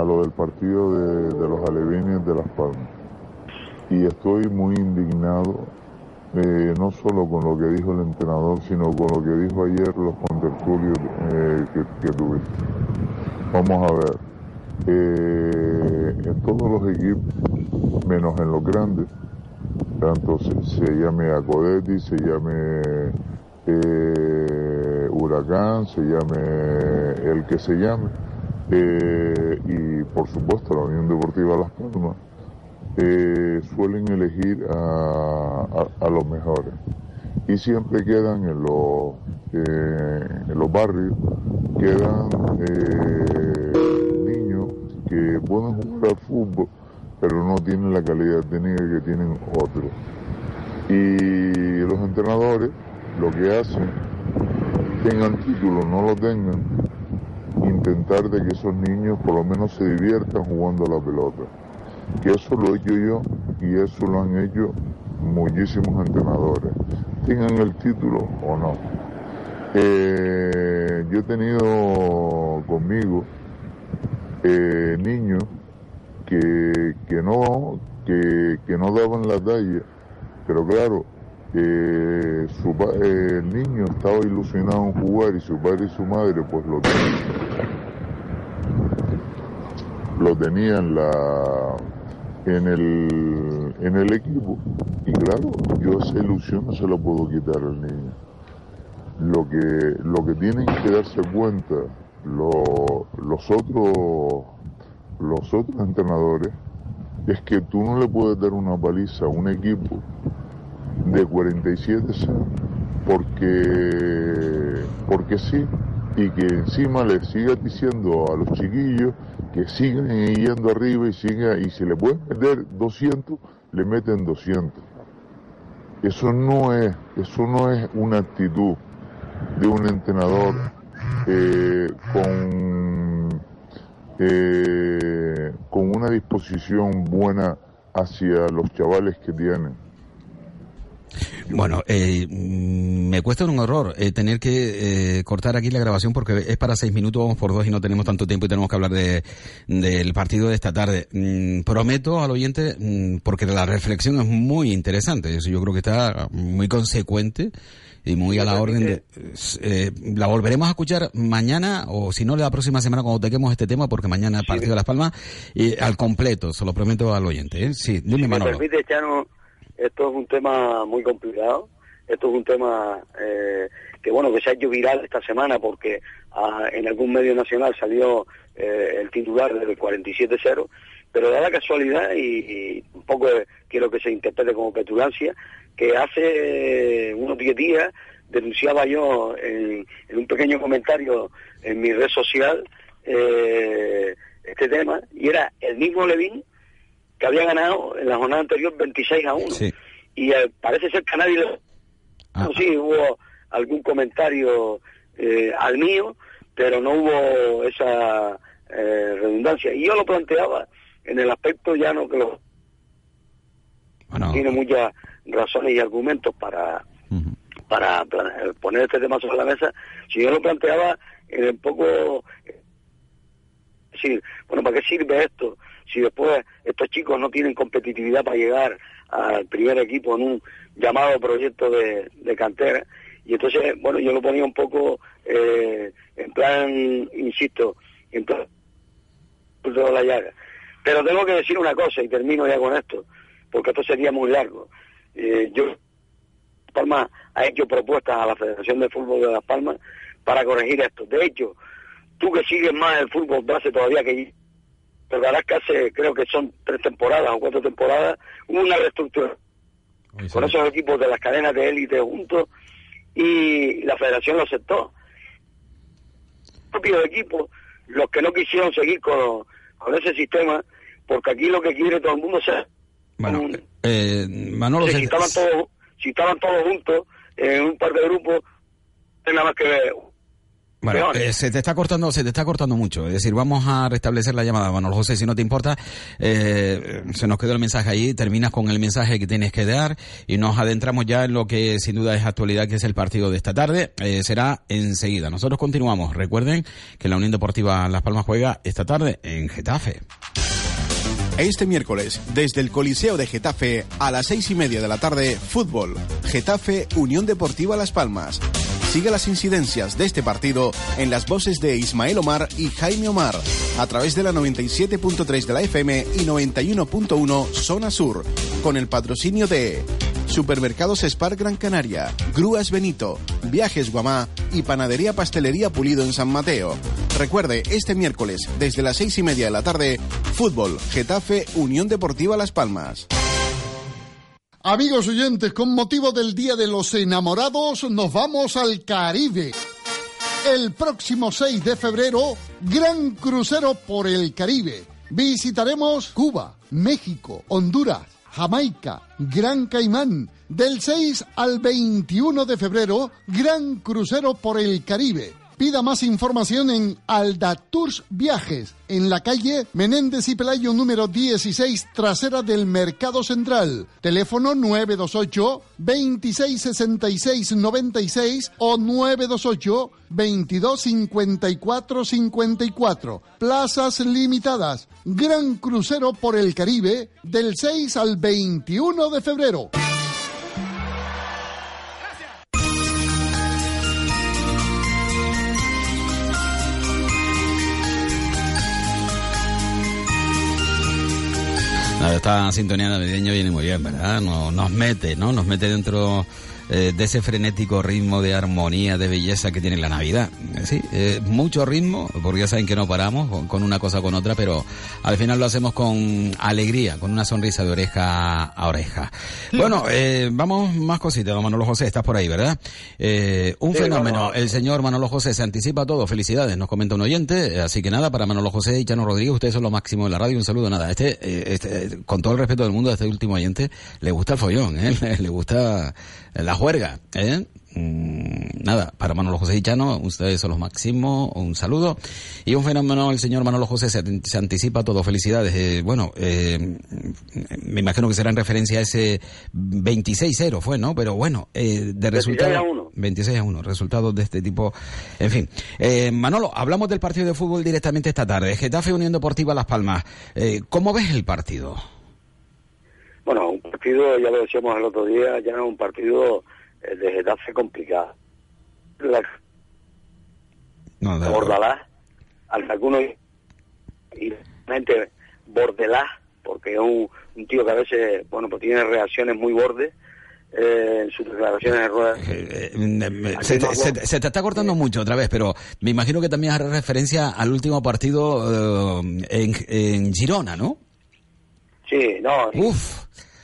a lo del partido de, de los alevines de Las Palmas. Y estoy muy indignado eh, no solo con lo que dijo el entrenador, sino con lo que dijo ayer los contertulios eh, que, que tuviste. Vamos a ver, eh, en todos los equipos, menos en los grandes, tanto se, se llame Acodetti, se llame eh, Huracán, se llame el que se llame, eh, y por supuesto la Unión Deportiva Las Palmas, eh, suelen elegir a, a- los mejores. Y siempre quedan en los eh, en los barrios quedan eh, niños que pueden jugar al fútbol pero no tienen la calidad técnica que tienen otros. Y los entrenadores lo que hacen tengan título no lo tengan intentar de que esos niños por lo menos se diviertan jugando a la pelota que eso lo he hecho yo y eso lo han hecho muchísimos entrenadores, tengan el título o no. Eh, yo he tenido conmigo eh, niños que, que no que, que no daban la talla, pero claro, eh, su el niño estaba ilusionado en jugar y su padre y su madre pues lo tenían lo tenían la en el, en el equipo. Y claro, yo esa ilusión no se la puedo quitar al niño. Lo que, lo que tienen que darse cuenta lo- los otros los otros entrenadores es que tú no le puedes dar una paliza a un equipo de 47 0 porque porque sí y que encima le sigas diciendo a los chiquillos que sigan yendo arriba y sigan y si le pueden meter 200 le meten 200 eso no es eso no es una actitud de un entrenador eh, con eh, con una disposición buena hacia los chavales que tienen. Bueno, eh, mm, me cuesta un horror eh, tener que eh, cortar aquí la grabación porque es para seis minutos, vamos por dos y no tenemos tanto tiempo y tenemos que hablar de, del partido de esta tarde. Mm, prometo al oyente, mm, porque la reflexión es muy interesante, eso yo creo que está muy consecuente y muy a la orden de... eh, la volveremos a escuchar mañana o si no la próxima semana cuando toquemos este tema porque mañana el partido de Las Palmas y al completo, se lo prometo al oyente. ¿eh? Sí, dime Si me Manolo. permite, Chano, esto es un tema muy complicado. Esto es un tema eh, que, bueno, que se ha hecho viral esta semana porque ah, en algún medio nacional salió eh, el titular del 47-0, pero da la casualidad y, un poco quiero que se interprete como petulancia, que hace unos 10 días denunciaba yo en, en un pequeño comentario en mi red social eh, este tema y era el mismo Levin que había ganado en la jornada anterior 26 a 1. Sí. Y eh, parece ser que a nadie le... No, sí, hubo algún comentario eh, al mío, pero no hubo esa eh, redundancia. Y yo lo planteaba en el aspecto ya no que lo... Tiene muchas razones y argumentos para para poner este tema sobre la mesa. Si yo lo planteaba en el poco decir, bueno, ¿para qué sirve esto? Si después estos chicos no tienen competitividad para llegar al primer equipo en un llamado proyecto de, cantera. Y entonces, bueno, yo lo ponía un poco eh, en plan, insisto, en plan de la llaga. Pero tengo que decir una cosa y termino ya con esto, porque esto sería muy largo. Eh, yo Palma ha hecho propuestas a la Federación de Fútbol de Las Palmas para corregir esto. De hecho, tú que sigues más el fútbol base todavía que yo, recordarás que hace, creo que son tres temporadas o cuatro temporadas, una reestructuración con esos equipos de las cadenas de élite juntos y la federación lo aceptó. Propios equipos, los que no quisieron seguir con, con ese sistema, porque aquí lo que quiere todo el mundo es Bueno, eh, Manolo, si se- estaban todos si estaban todos juntos en un par de grupos nada más que ver Bueno, eh, se te está cortando, se te está cortando mucho. Es decir, vamos a restablecer la llamada, Manolo José, si no te importa. Eh, se nos quedó el mensaje ahí. Terminas con el mensaje que tienes que dar y nos adentramos ya en lo que sin duda es actualidad, que es el partido de esta tarde. Eh, será enseguida. Nosotros continuamos. Recuerden que la Unión Deportiva Las Palmas juega esta tarde en Getafe. Este miércoles, desde el Coliseo de Getafe, a las seis y media de la tarde, fútbol. Getafe, Unión Deportiva Las Palmas. Sigue las incidencias de este partido en las voces de Ismael Omar y Jaime Omar, a través de la 97.3 de la FM y 91.1 Zona Sur, con el patrocinio de Supermercados Spar Gran Canaria, Grúas Benito, Viajes Guamá y Panadería Pastelería Pulido en San Mateo. Recuerde, este miércoles, desde las seis y media de la tarde, fútbol, Getafe, Unión Deportiva Las Palmas. Amigos oyentes, con motivo del Día de los Enamorados, nos vamos al Caribe. El próximo 6 de febrero, gran crucero por el Caribe. Visitaremos Cuba, México, Honduras, Jamaica, Gran Caimán. Del 6 al 21 de febrero, gran crucero por el Caribe. Pida más información en Alda Tours Viajes, en la calle Menéndez y Pelayo número 16, trasera del Mercado Central. Teléfono 928 2666 96 o 928 2254 54. Plazas limitadas. Gran crucero por el Caribe del 6 al 21 de febrero. Nada, Esta sintonía navideña viene muy bien, ¿verdad? Nos, nos mete, ¿no? Nos mete dentro eh, de ese frenético ritmo de armonía, de belleza que tiene la Navidad. Eh, Sí, eh, mucho ritmo, porque ya saben que no paramos con, con una cosa o con otra, pero al final lo hacemos con alegría, con una sonrisa de oreja a oreja. Bueno, eh, vamos más cositas, don Manolo José, estás por ahí, ¿verdad? Un Sí, fenómeno, vamos. el señor Manolo José se anticipa a todo, felicidades, nos comenta un oyente, así que nada, para Manolo José y Chano Rodríguez, ustedes son lo máximo de la radio, un saludo, nada, este, este, con todo el respeto del mundo a este último oyente, le gusta el follón, ¿eh? le gusta la juerga, ¿eh? Mm, nada, para Manolo José y Chano, ustedes son los máximos, un saludo. Y un fenómeno, el señor Manolo José se, se anticipa a todo, felicidades. Eh, bueno, eh, me imagino que será en referencia a ese 26-0 fue, ¿no? Pero bueno, eh, de 26 resultado... a 1. 26 a 1, resultados de este tipo. En fin, eh, Manolo, hablamos del partido de fútbol directamente esta tarde. Getafe Unión Deportiva Las Palmas. Eh, ¿Cómo ves el partido? Partido, ya lo decíamos el otro día, ya es un partido eh, de Getafe complicado. La No, de- Bordalás, y Bordelás, porque es un, un tío que a veces, bueno, pues tiene reacciones muy bordes eh, en sus declaraciones de rueda. Eh, Se, te- se se te está cortando mucho otra vez, pero me imagino que también hará referencia al último partido en, en Girona, ¿no? Sí, no,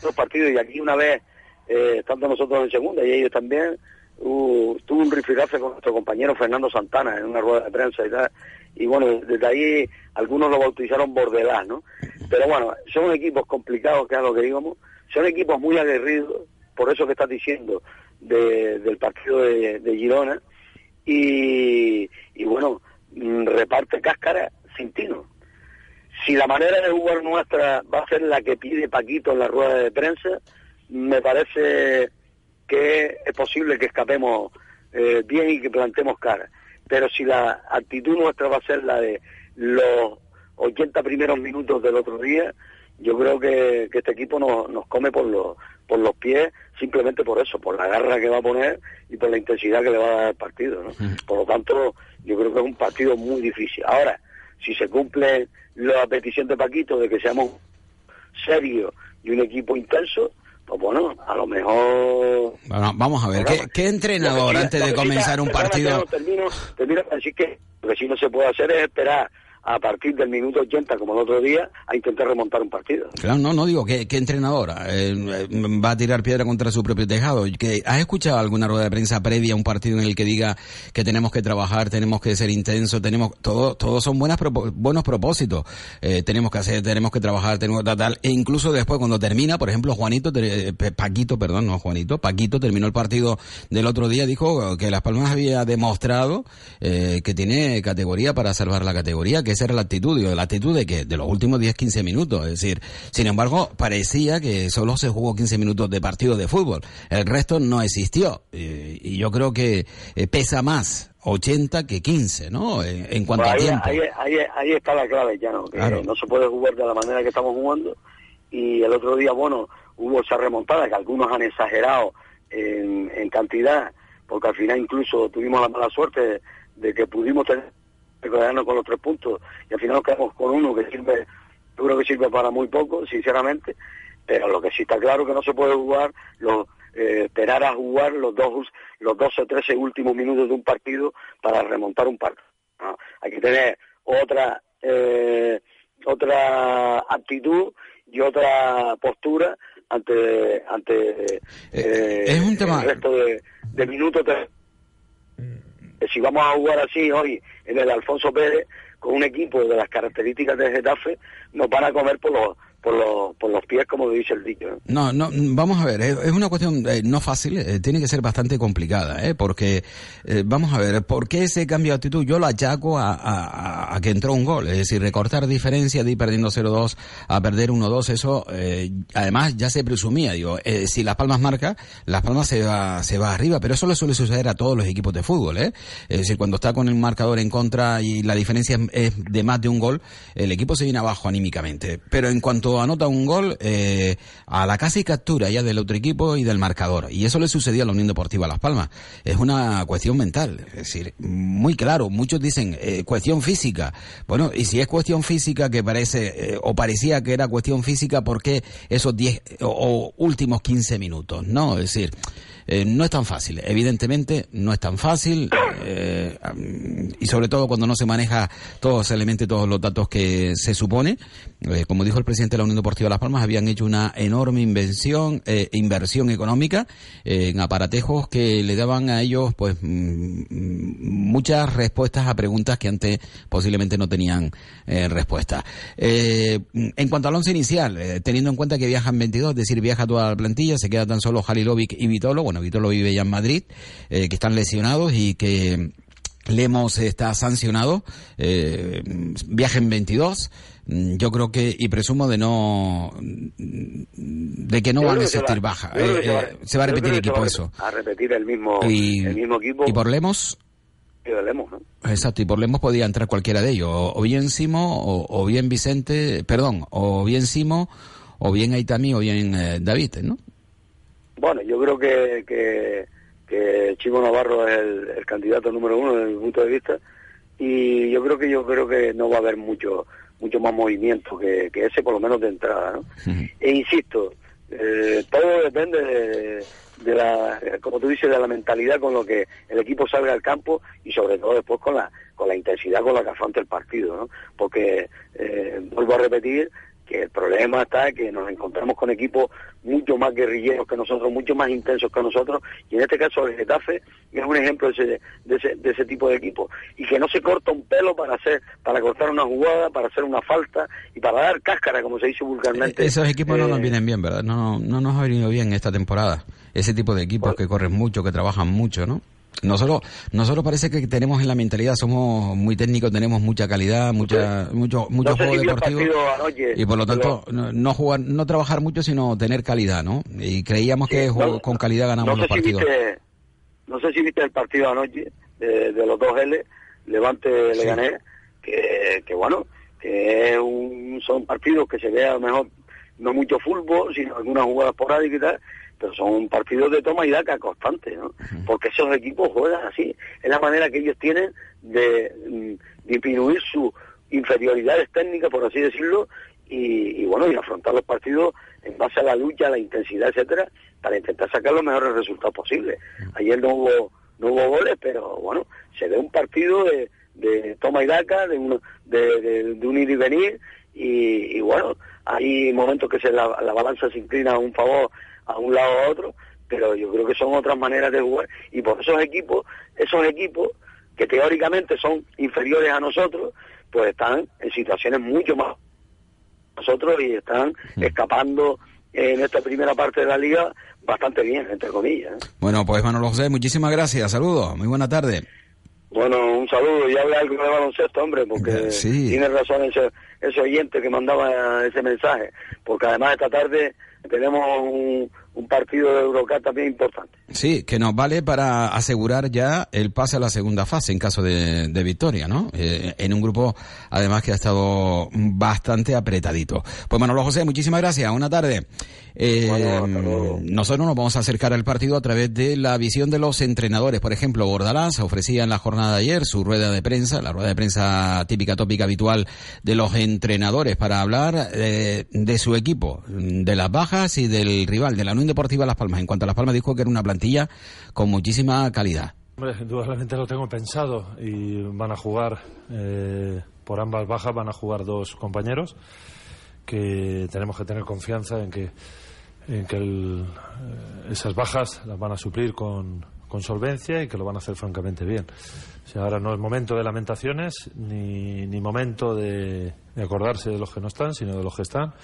los partidos y aquí una vez, eh, estando nosotros en segunda y ellos también, uh, tuvo un rifirrafe con nuestro compañero Fernando Santana en una rueda de prensa y tal. Y bueno, desde ahí algunos lo bautizaron Bordelás, ¿no? Pero bueno, son equipos complicados, que es lo que digamos, son equipos muy aguerridos, por eso que estás diciendo de- del partido de, de Girona, y, y bueno, mm, reparte cáscara sin tino. Si la manera de jugar nuestra va a ser la que pide Paquito en la rueda de prensa, me parece que es posible que escapemos eh, bien y que plantemos cara. Pero si la actitud nuestra va a ser la de los 80 primeros minutos del otro día, yo creo que, que este equipo nos, nos come por los, por los pies simplemente por eso, por la garra que va a poner y por la intensidad que le va a dar el partido. ¿no? Por lo tanto, yo creo que es un partido muy difícil. Ahora, si se cumple la petición de Paquito de que seamos serios y un equipo intenso, pues bueno, a lo mejor... Bueno, vamos a ver, ¿qué, qué entrenador antes de comenzar un partido... Termino, termino decir que lo que sí no se puede hacer es esperar a partir del minuto 80, como el otro día, a intentar remontar un partido. Claro, no, no digo, ¿qué, qué entrenadora eh, eh, va a tirar piedra contra su propio tejado? Que, ¿Has escuchado alguna rueda de prensa previa a un partido en el que diga que tenemos que trabajar, tenemos que ser intensos, tenemos, todo, todos son buenas buenos propósitos, Eh, tenemos que hacer, tenemos que trabajar, tenemos que tal, e incluso después cuando termina, por ejemplo, Juanito, Paquito, perdón, no Juanito, Paquito terminó el partido del otro día, dijo que Las Palmas había demostrado que tiene categoría para salvar la categoría, que esa era la actitud, digo, la actitud de que de los últimos 10-15 minutos, es decir, sin embargo, parecía que solo se jugó 15 minutos de partido de fútbol, el resto no existió, y yo creo que eh, pesa más 80 que 15, ¿no? En, cuanto Pues a tiempo. ahí, ahí, ahí está la clave, ya no, que Claro. no se puede jugar de la manera que estamos jugando. Y el otro día, bueno, hubo esa remontada que algunos han exagerado en, en cantidad, porque al final incluso tuvimos la mala suerte de, de que pudimos tener quedarnos con los tres puntos y al final nos quedamos con uno que sirve, yo creo que sirve para muy poco, sinceramente. Pero lo que sí está claro que no se puede jugar, los, eh, esperar a jugar los dos los 12 o 13 últimos minutos de un partido para remontar un partido. ¿no? Hay que tener otra eh, otra actitud y otra postura ante ante eh, es un tema- el resto de, de minutos. de- si vamos a jugar así hoy en el Alfonso Pérez con un equipo de las características de Getafe, nos van a comer por los por los por los pies como dice el dicho. ¿no? No, vamos a ver, es una cuestión eh, no fácil, eh, tiene que ser bastante complicada, ¿eh? porque eh, vamos a ver, ¿por qué ese cambio de actitud? Yo lo achaco a, a- que entró un gol, es decir, recortar diferencia de ir perdiendo 0-2 a perder 1-2, eso eh, además ya se presumía, digo, si Las Palmas marca, Las Palmas se va, se va arriba, pero eso le suele suceder a todos los equipos de fútbol, es decir, cuando está con el marcador en contra y la diferencia es de más de un gol, el equipo se viene abajo anímicamente, pero en cuanto anota un gol eh, a la casi captura ya del otro equipo y del marcador. Y eso le sucedió a la Unión Deportiva Las Palmas. Es una cuestión mental, es decir, muy claro. Muchos dicen eh, cuestión física. Bueno, y si es cuestión física que parece, eh, o parecía que era cuestión física, ¿por qué esos 10 o, o últimos 15 minutos? No, es decir, eh, no es tan fácil, evidentemente no es tan fácil eh, y sobre todo cuando no se maneja todos los elementos, todos los datos que se supone. Eh, como dijo el presidente de la Unión Deportiva Las Palmas, habían hecho una enorme invención, inversión económica en aparatejos que le daban a ellos pues mm, mm, muchas respuestas a preguntas que antes posiblemente no tenían respuesta. En cuanto al once inicial, teniendo en cuenta que viajan 22, es decir, viaja toda la plantilla, se queda tan solo Halilovic y Vitolo, Vitolo vive ya en Madrid, eh, que están lesionados y que Lemos está sancionado, eh, viaja en 22, mm, yo creo que, y presumo de no, de que no van a existir baja. Eh, que se va- eh, se va a repetir equipo va eso. A repetir el mismo, Y- el mismo equipo. Y por Lemos, y de Lemos, ¿no? Exacto, y por Lemos podía entrar cualquiera de ellos, o, o bien Simo, o, o bien Vicente, perdón, o bien Simo, o bien Aitami, o bien eh, David, ¿no? Bueno, yo creo que, que, que Chico Navarro es el, el candidato número uno desde mi punto de vista y yo creo que yo creo que no va a haber mucho mucho más movimiento que, que ese por lo menos de entrada, ¿no? E insisto, eh, todo depende de, de la, como tú dices, de la mentalidad con lo que el equipo salga al campo y sobre todo después con la con la intensidad con la que afronte el partido, ¿no? Porque eh, vuelvo a repetir que el problema está que nos encontramos con equipos mucho más guerrilleros que nosotros, mucho más intensos que nosotros, y en este caso el Getafe es un ejemplo de ese, de ese, de ese tipo de equipo, y que no se corta un pelo para hacer, para cortar una jugada, para hacer una falta y para dar cáscara, como se dice vulgarmente. Esos equipos no nos Eh, vienen bien, ¿verdad? No, no nos ha venido bien esta temporada. Ese tipo de equipos que corren mucho, que trabajan mucho, ¿no? Nosotros, nosotros parece que tenemos en la mentalidad, somos muy técnicos, tenemos mucha calidad, mucha, mucho, mucho no juego deportivo. anoche, Y por lo tanto, no, no jugar, no trabajar mucho, sino tener calidad, ¿no? Y creíamos que no- con calidad ganamos no los si partidos. viste, no sé si viste el partido anoche de, de los dos L, Levante Leganés, que, que bueno, que es un- son partidos que se ve a lo mejor no mucho fútbol, sino algunas jugadas esporádicas y tal, pero son partidos de toma y daca constante, ¿no? Porque esos equipos juegan así, es la manera que ellos tienen de mm, disminuir sus inferioridades técnicas, por así decirlo, y, y bueno, y afrontar los partidos en base a la lucha, a la intensidad, etcétera, para intentar sacar los mejores resultados posibles. Ayer no hubo, no hubo goles, pero bueno, se ve un partido de, de toma y daca, de, uno, de, de- de un ir y venir, y, y bueno, hay momentos que se la, la balanza se inclina a un favor, a un lado o a otro, pero yo creo que son otras maneras de jugar, y por esos equipos, esos equipos que teóricamente son inferiores a nosotros, pues están en situaciones mucho más nosotros y están escapando en esta primera parte de la liga bastante bien, entre comillas. ¿eh? Bueno, pues Manolo José, muchísimas gracias, saludos, muy buena tarde. Bueno, un saludo y habla algo de baloncesto, hombre, porque Sí. tiene razón ese, ese oyente que mandaba ese mensaje, porque además esta tarde tenemos un, un partido de Eurocup también importante. Sí, que nos vale para asegurar ya el pase a la segunda fase en caso de, de victoria, ¿no? Eh, en un grupo, además, que ha estado bastante apretadito. Pues Manolo José, muchísimas gracias. Una tarde. Eh, nosotros nos vamos a acercar al partido a través de la visión de los entrenadores. Por ejemplo, Bordalás ofrecía en la jornada de ayer su rueda de prensa, la rueda de prensa típica, tópica, habitual de los entrenadores para hablar eh, de su equipo, de las bajas y del rival, de la Unión Deportiva Las Palmas. En cuanto a Las Palmas, dijo que era una plantilla con muchísima calidad. Hombre, lo tengo pensado y van a jugar eh, por ambas bajas, van a jugar dos compañeros que tenemos que tener confianza en que, en que el, eh, esas bajas las van a suplir con, con solvencia y que lo van a hacer francamente bien. Ahora no es momento de lamentaciones ni, ni momento de acordarse de los que no están, sino de los que están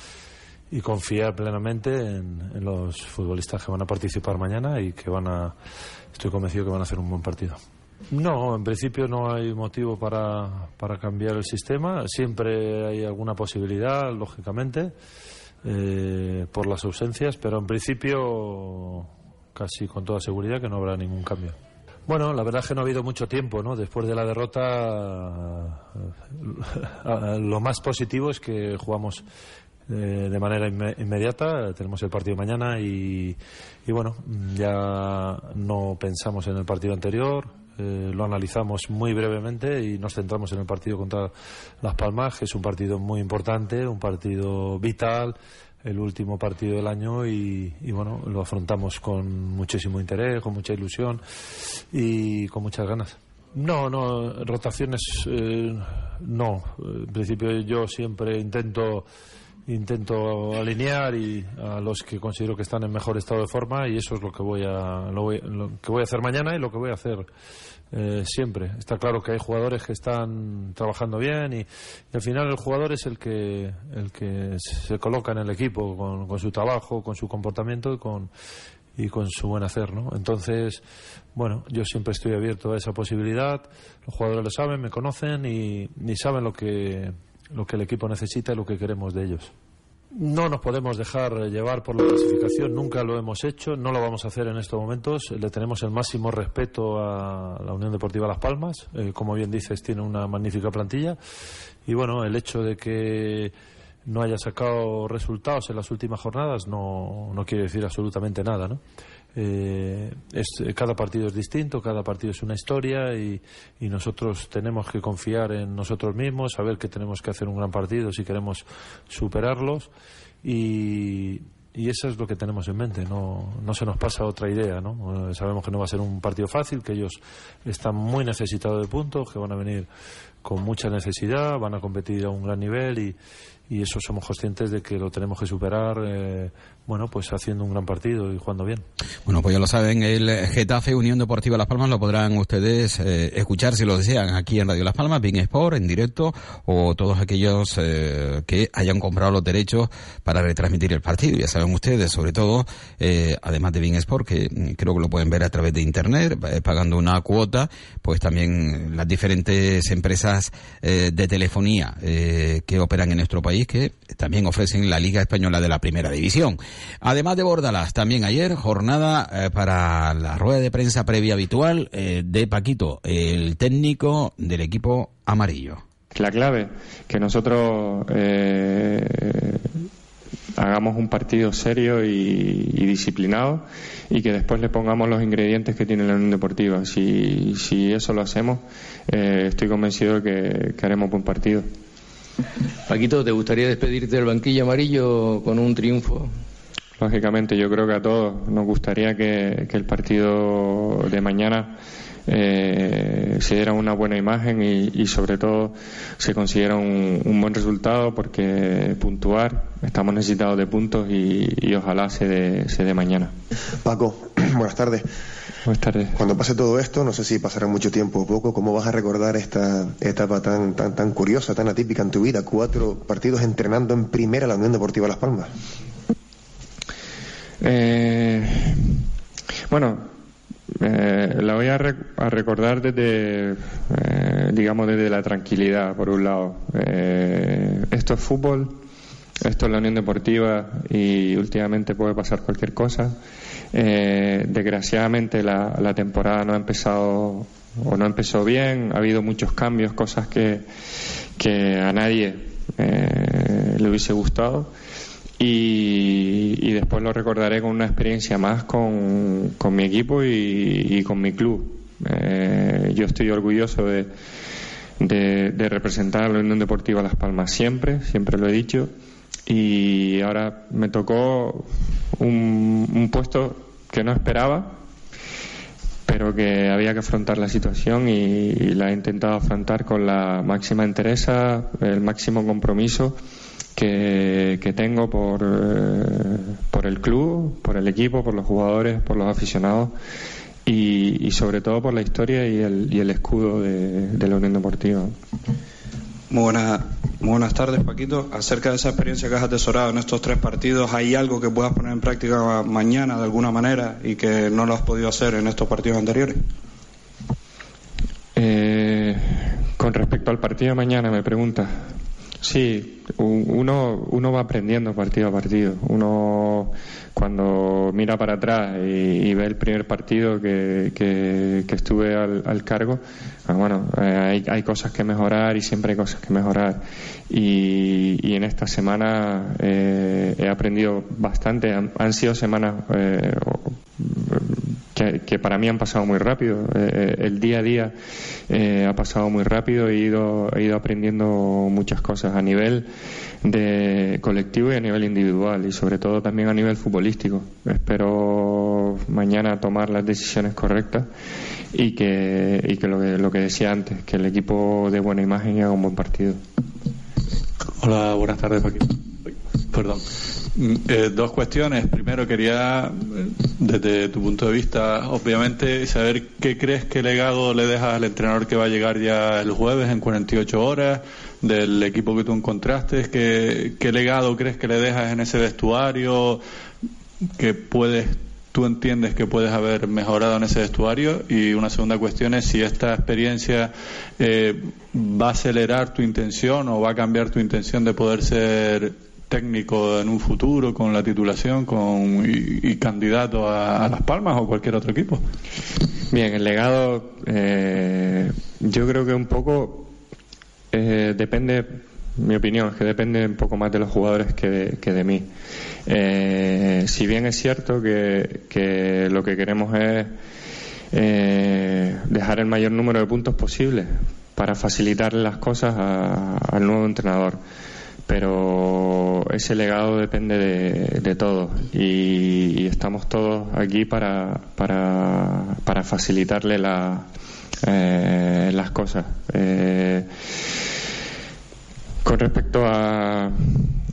y confiar plenamente en, los futbolistas que van a participar mañana y que van a, estoy convencido que van a hacer un buen partido. No, en principio no hay motivo para, para cambiar el sistema. Siempre hay alguna posibilidad, lógicamente, eh, por las ausencias, pero en principio casi con toda seguridad que no habrá ningún cambio. Bueno, la verdad es que no ha habido mucho tiempo, ¿no? Después de la derrota, lo más positivo es que jugamos eh, de manera inme- inmediata. Tenemos el partido mañana y, y bueno, ya no pensamos en el partido anterior. eh, lo analizamos muy brevemente y nos centramos en el partido contra Las Palmas, que es un partido muy importante, un partido vital, el último partido del año y, y bueno, lo afrontamos con muchísimo interés, con mucha ilusión y con muchas ganas. No, no, rotaciones eh, no. En principio yo siempre intento intento alinear y a los que considero que están en mejor estado de forma y eso es lo que voy a lo, voy- lo que voy a hacer mañana y lo que voy a hacer eh, siempre. Está claro que hay jugadores que están trabajando bien y, al final el jugador es el que el que se coloca en el equipo con, con su trabajo, con su comportamiento y con y con su buen hacer, ¿no? Entonces, bueno, yo siempre estoy abierto a esa posibilidad. Los jugadores lo saben, me conocen y saben lo que lo que el equipo necesita y lo que queremos de ellos. No nos podemos dejar llevar por la clasificación, nunca lo hemos hecho, no lo vamos a hacer en estos momentos. Le tenemos el máximo respeto a la Unión Deportiva Las Palmas. Eh, como bien dices, tiene una magnífica plantilla. Y bueno, el hecho de que no haya sacado resultados en las últimas jornadas no, no quiere decir absolutamente nada, ¿no? Eh, es- cada partido es distinto, cada partido es una historia y, y nosotros tenemos que confiar en nosotros mismos, saber que tenemos que hacer un gran partido si queremos superarlos y, y eso es lo que tenemos en mente, no, no se nos pasa otra idea, ¿no? Eh, sabemos que no va a ser un partido fácil, que ellos están muy necesitados de puntos, que van a venir con mucha necesidad, van a competir a un gran nivel y, y eso somos conscientes de que lo tenemos que superar, eh, bueno, pues haciendo un gran partido y jugando bien. Bueno, pues ya lo saben, el Getafe Unión Deportiva Las Palmas lo podrán ustedes eh, escuchar si lo desean aquí en Radio Las Palmas, Bing Sport, en directo, o todos aquellos eh, que hayan comprado los derechos para retransmitir el partido. Ya saben ustedes, sobre todo, además de Bing Sport, que creo que lo pueden ver a través de Internet, pagando una cuota, pues también las diferentes empresas de telefonía que operan en nuestro país, que también ofrecen la Liga Española de la Primera División. Además de Bordalas, también ayer jornada eh, para la rueda de prensa previa habitual eh, de Paquito, el técnico del equipo amarillo. La clave, que nosotros eh, hagamos un partido serio y, disciplinado y que después le pongamos los ingredientes que tiene la Unión Deportiva. Si, si eso lo hacemos, eh, estoy convencido de que, que haremos buen partido. Paquito, ¿te gustaría despedirte del banquillo amarillo con un triunfo? Lógicamente, yo creo que a todos nos gustaría que, que el partido de mañana eh, se diera una buena imagen y, y sobre todo se consiguiera un, un buen resultado porque puntuar, estamos necesitados de puntos y, y ojalá se dé, se dé mañana. Paco, buenas tardes. Buenas tardes. Cuando pase todo esto, no sé si pasará mucho tiempo o poco, ¿cómo vas a recordar esta etapa tan, tan, tan curiosa, tan atípica en tu vida? Cuatro partidos entrenando en primera la Unión Deportiva Las Palmas. Eh, bueno, eh, la voy a, rec- a recordar desde, eh, digamos, desde la tranquilidad, por un lado. Eh, esto es fútbol, esto es la Unión Deportiva y últimamente puede pasar cualquier cosa. Desgraciadamente la, la temporada no ha empezado o no empezó bien, ha habido muchos cambios, cosas que, a nadie le hubiese gustado y, después lo recordaré con una experiencia más con, con mi equipo y, con mi club. Eh, yo estoy orgulloso de, de, de representar a la Unión Deportiva Las Palmas siempre, siempre lo he dicho, y ahora me tocó un, un puesto que no esperaba, pero que había que afrontar la situación y, y la he intentado afrontar con la máxima entereza, el máximo compromiso que, que tengo por, eh, por el club, por el equipo, por los jugadores, por los aficionados y, y sobre todo por la historia y el, y el escudo de, de la Unión Deportiva. Muy buenas, muy buenas tardes, Paquito. Acerca de esa experiencia que has atesorado en estos tres partidos, ¿hay algo que puedas poner en práctica mañana de alguna manera y que no lo has podido hacer en estos partidos anteriores? Eh, con respecto al partido de mañana, me pregunta. Sí, uno, uno va aprendiendo partido a partido. Uno cuando mira para atrás y, ve el primer partido que, que, que estuve al, cargo, ah, bueno, eh, hay, hay cosas que mejorar y siempre hay cosas que mejorar. Y, y en esta semana eh, he aprendido bastante. Han, han sido semanas eh, que, para mí han pasado muy rápido. Eh, el día a día eh, ha pasado muy rápido y he ido, he ido aprendiendo muchas cosas a nivel de colectivo y a nivel individual y sobre todo también a nivel futbolístico. Espero mañana tomar las decisiones correctas y que, y que, lo, que lo que decía antes, que el equipo dé buena imagen haga un buen partido. Hola, buenas tardes, Joaquín. Perdón. Mm, eh, dos cuestiones. Primero, quería, eh, desde tu punto de vista, obviamente, saber qué crees que legado le dejas al entrenador que va a llegar ya el jueves en 48 horas, del equipo que tú encontraste. ¿Qué, legado crees que le dejas en ese vestuario? que puedes tú entiendes que puedes haber mejorado en ese vestuario y una segunda cuestión es si esta experiencia eh, va a acelerar tu intención o va a cambiar tu intención de poder ser técnico en un futuro con la titulación con y, candidato a, Las Palmas o cualquier otro equipo Bien, el legado, eh, yo creo que un poco eh, depende, mi opinión es que depende un poco más de los jugadores que de, que mí. Eh, si bien es cierto que, lo que queremos es eh, dejar el mayor número de puntos posible para facilitarle las cosas a- al nuevo entrenador. Pero ese legado depende de, de todos y, y estamos todos aquí para, para, para facilitarle la- eh, las cosas. Eh, con respecto a,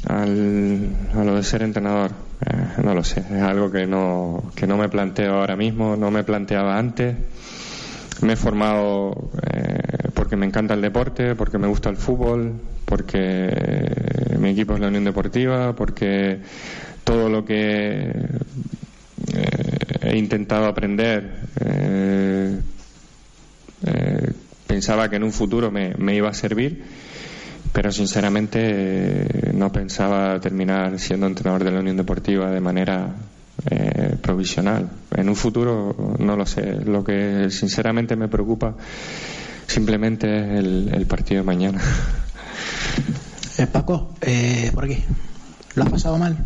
al- a lo de ser entrenador, eh, no lo sé, es algo que no, que no me planteo ahora mismo, no me planteaba antes. Me he formado eh, porque me encanta el deporte, porque me gusta el fútbol, porque mi equipo es la Unión Deportiva, porque todo lo que eh, he intentado aprender eh, pensaba que en un futuro me, iba a servir, pero sinceramente no pensaba terminar siendo entrenador de la Unión Deportiva de manera eh, provisional. En un futuro no lo sé. Lo que sinceramente me preocupa simplemente es el, el partido de mañana. Eh, Paco, eh, por aquí. ¿Lo has pasado mal?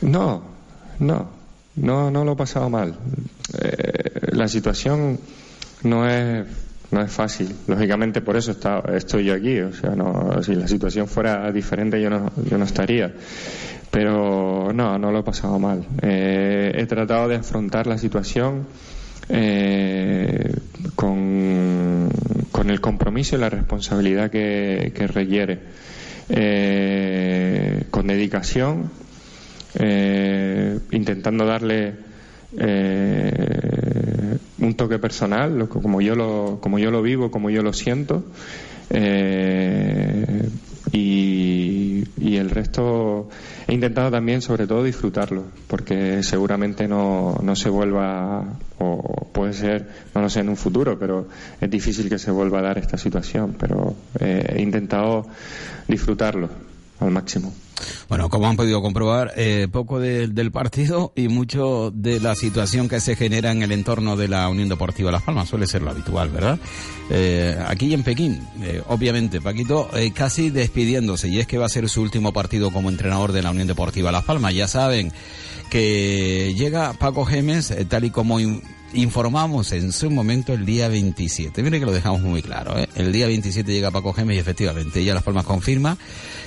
No, no, no, no lo he pasado mal. Eh, la situación no es no es fácil. Lógicamente por eso está, estoy yo aquí. O sea, no, si la situación fuera diferente yo no, yo no estaría. Pero no, no lo he pasado mal. Eh, he tratado de afrontar la situación eh, con, con el compromiso y la responsabilidad que, requiere. Eh, con dedicación, eh, intentando darle eh, un toque personal, como yo lo, como yo lo vivo, como yo lo siento, y el resto he intentado también, sobre todo, disfrutarlo, porque seguramente no, no se vuelva, o puede ser, no lo sé, en un futuro, pero es difícil que se vuelva a dar esta situación, pero eh, he intentado disfrutarlo al máximo. Bueno, como han podido comprobar, eh, poco de- del partido y mucho de la situación que se genera en el entorno de la Unión Deportiva Las Palmas. Suele ser lo habitual, ¿verdad? Eh, aquí en Pekín, eh, obviamente, Paquito eh, casi despidiéndose y es que va a ser su último partido como entrenador de la Unión Deportiva Las Palmas. Ya saben que llega Paco eh, tal y como informamos en su momento el día 27. Mire que lo dejamos muy claro. ¿eh? El día 27 llega Paco Gémez y efectivamente ella Las Palmas confirma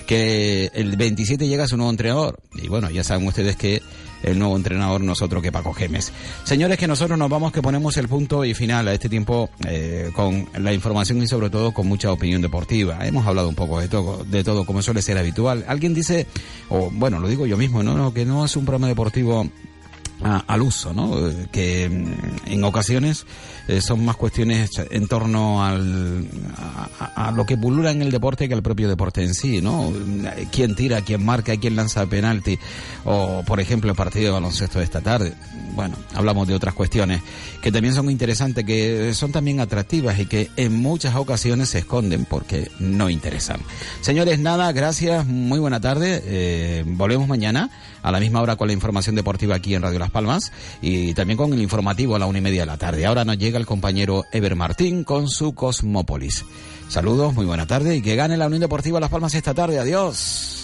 que el 27 llega su nuevo entrenador. Y bueno, ya saben ustedes que el nuevo entrenador no es otro que Paco Gémez. Señores, que nosotros nos vamos, que ponemos el punto y final a este tiempo eh, con la información y sobre todo con mucha opinión deportiva. Hemos hablado un poco de todo, de todo como suele ser habitual. Alguien dice, o bueno, lo digo yo mismo, no, no, que no es un programa deportivo a- al uso, ¿no? Eh, Que mm, en ocasiones eh, son más cuestiones en torno al, a, lo que pulula en el deporte que al propio deporte en sí, ¿no? Quién tira, quién marca, quién lanza penalti, o por ejemplo el partido de baloncesto de esta tarde. Bueno, hablamos de otras cuestiones que también son interesantes, que son también atractivas y que en muchas ocasiones se esconden porque no interesan. Señores, nada, gracias, muy buena tarde. Eh, volvemos mañana a la misma hora con la información deportiva aquí en Radio Las Palmas y también con el informativo a la una y media de la tarde. Ahora nos llega el compañero Ever Martín con su Cosmópolis. Saludos, muy buena tarde y que gane la Unión Deportiva Las Palmas esta tarde. Adiós.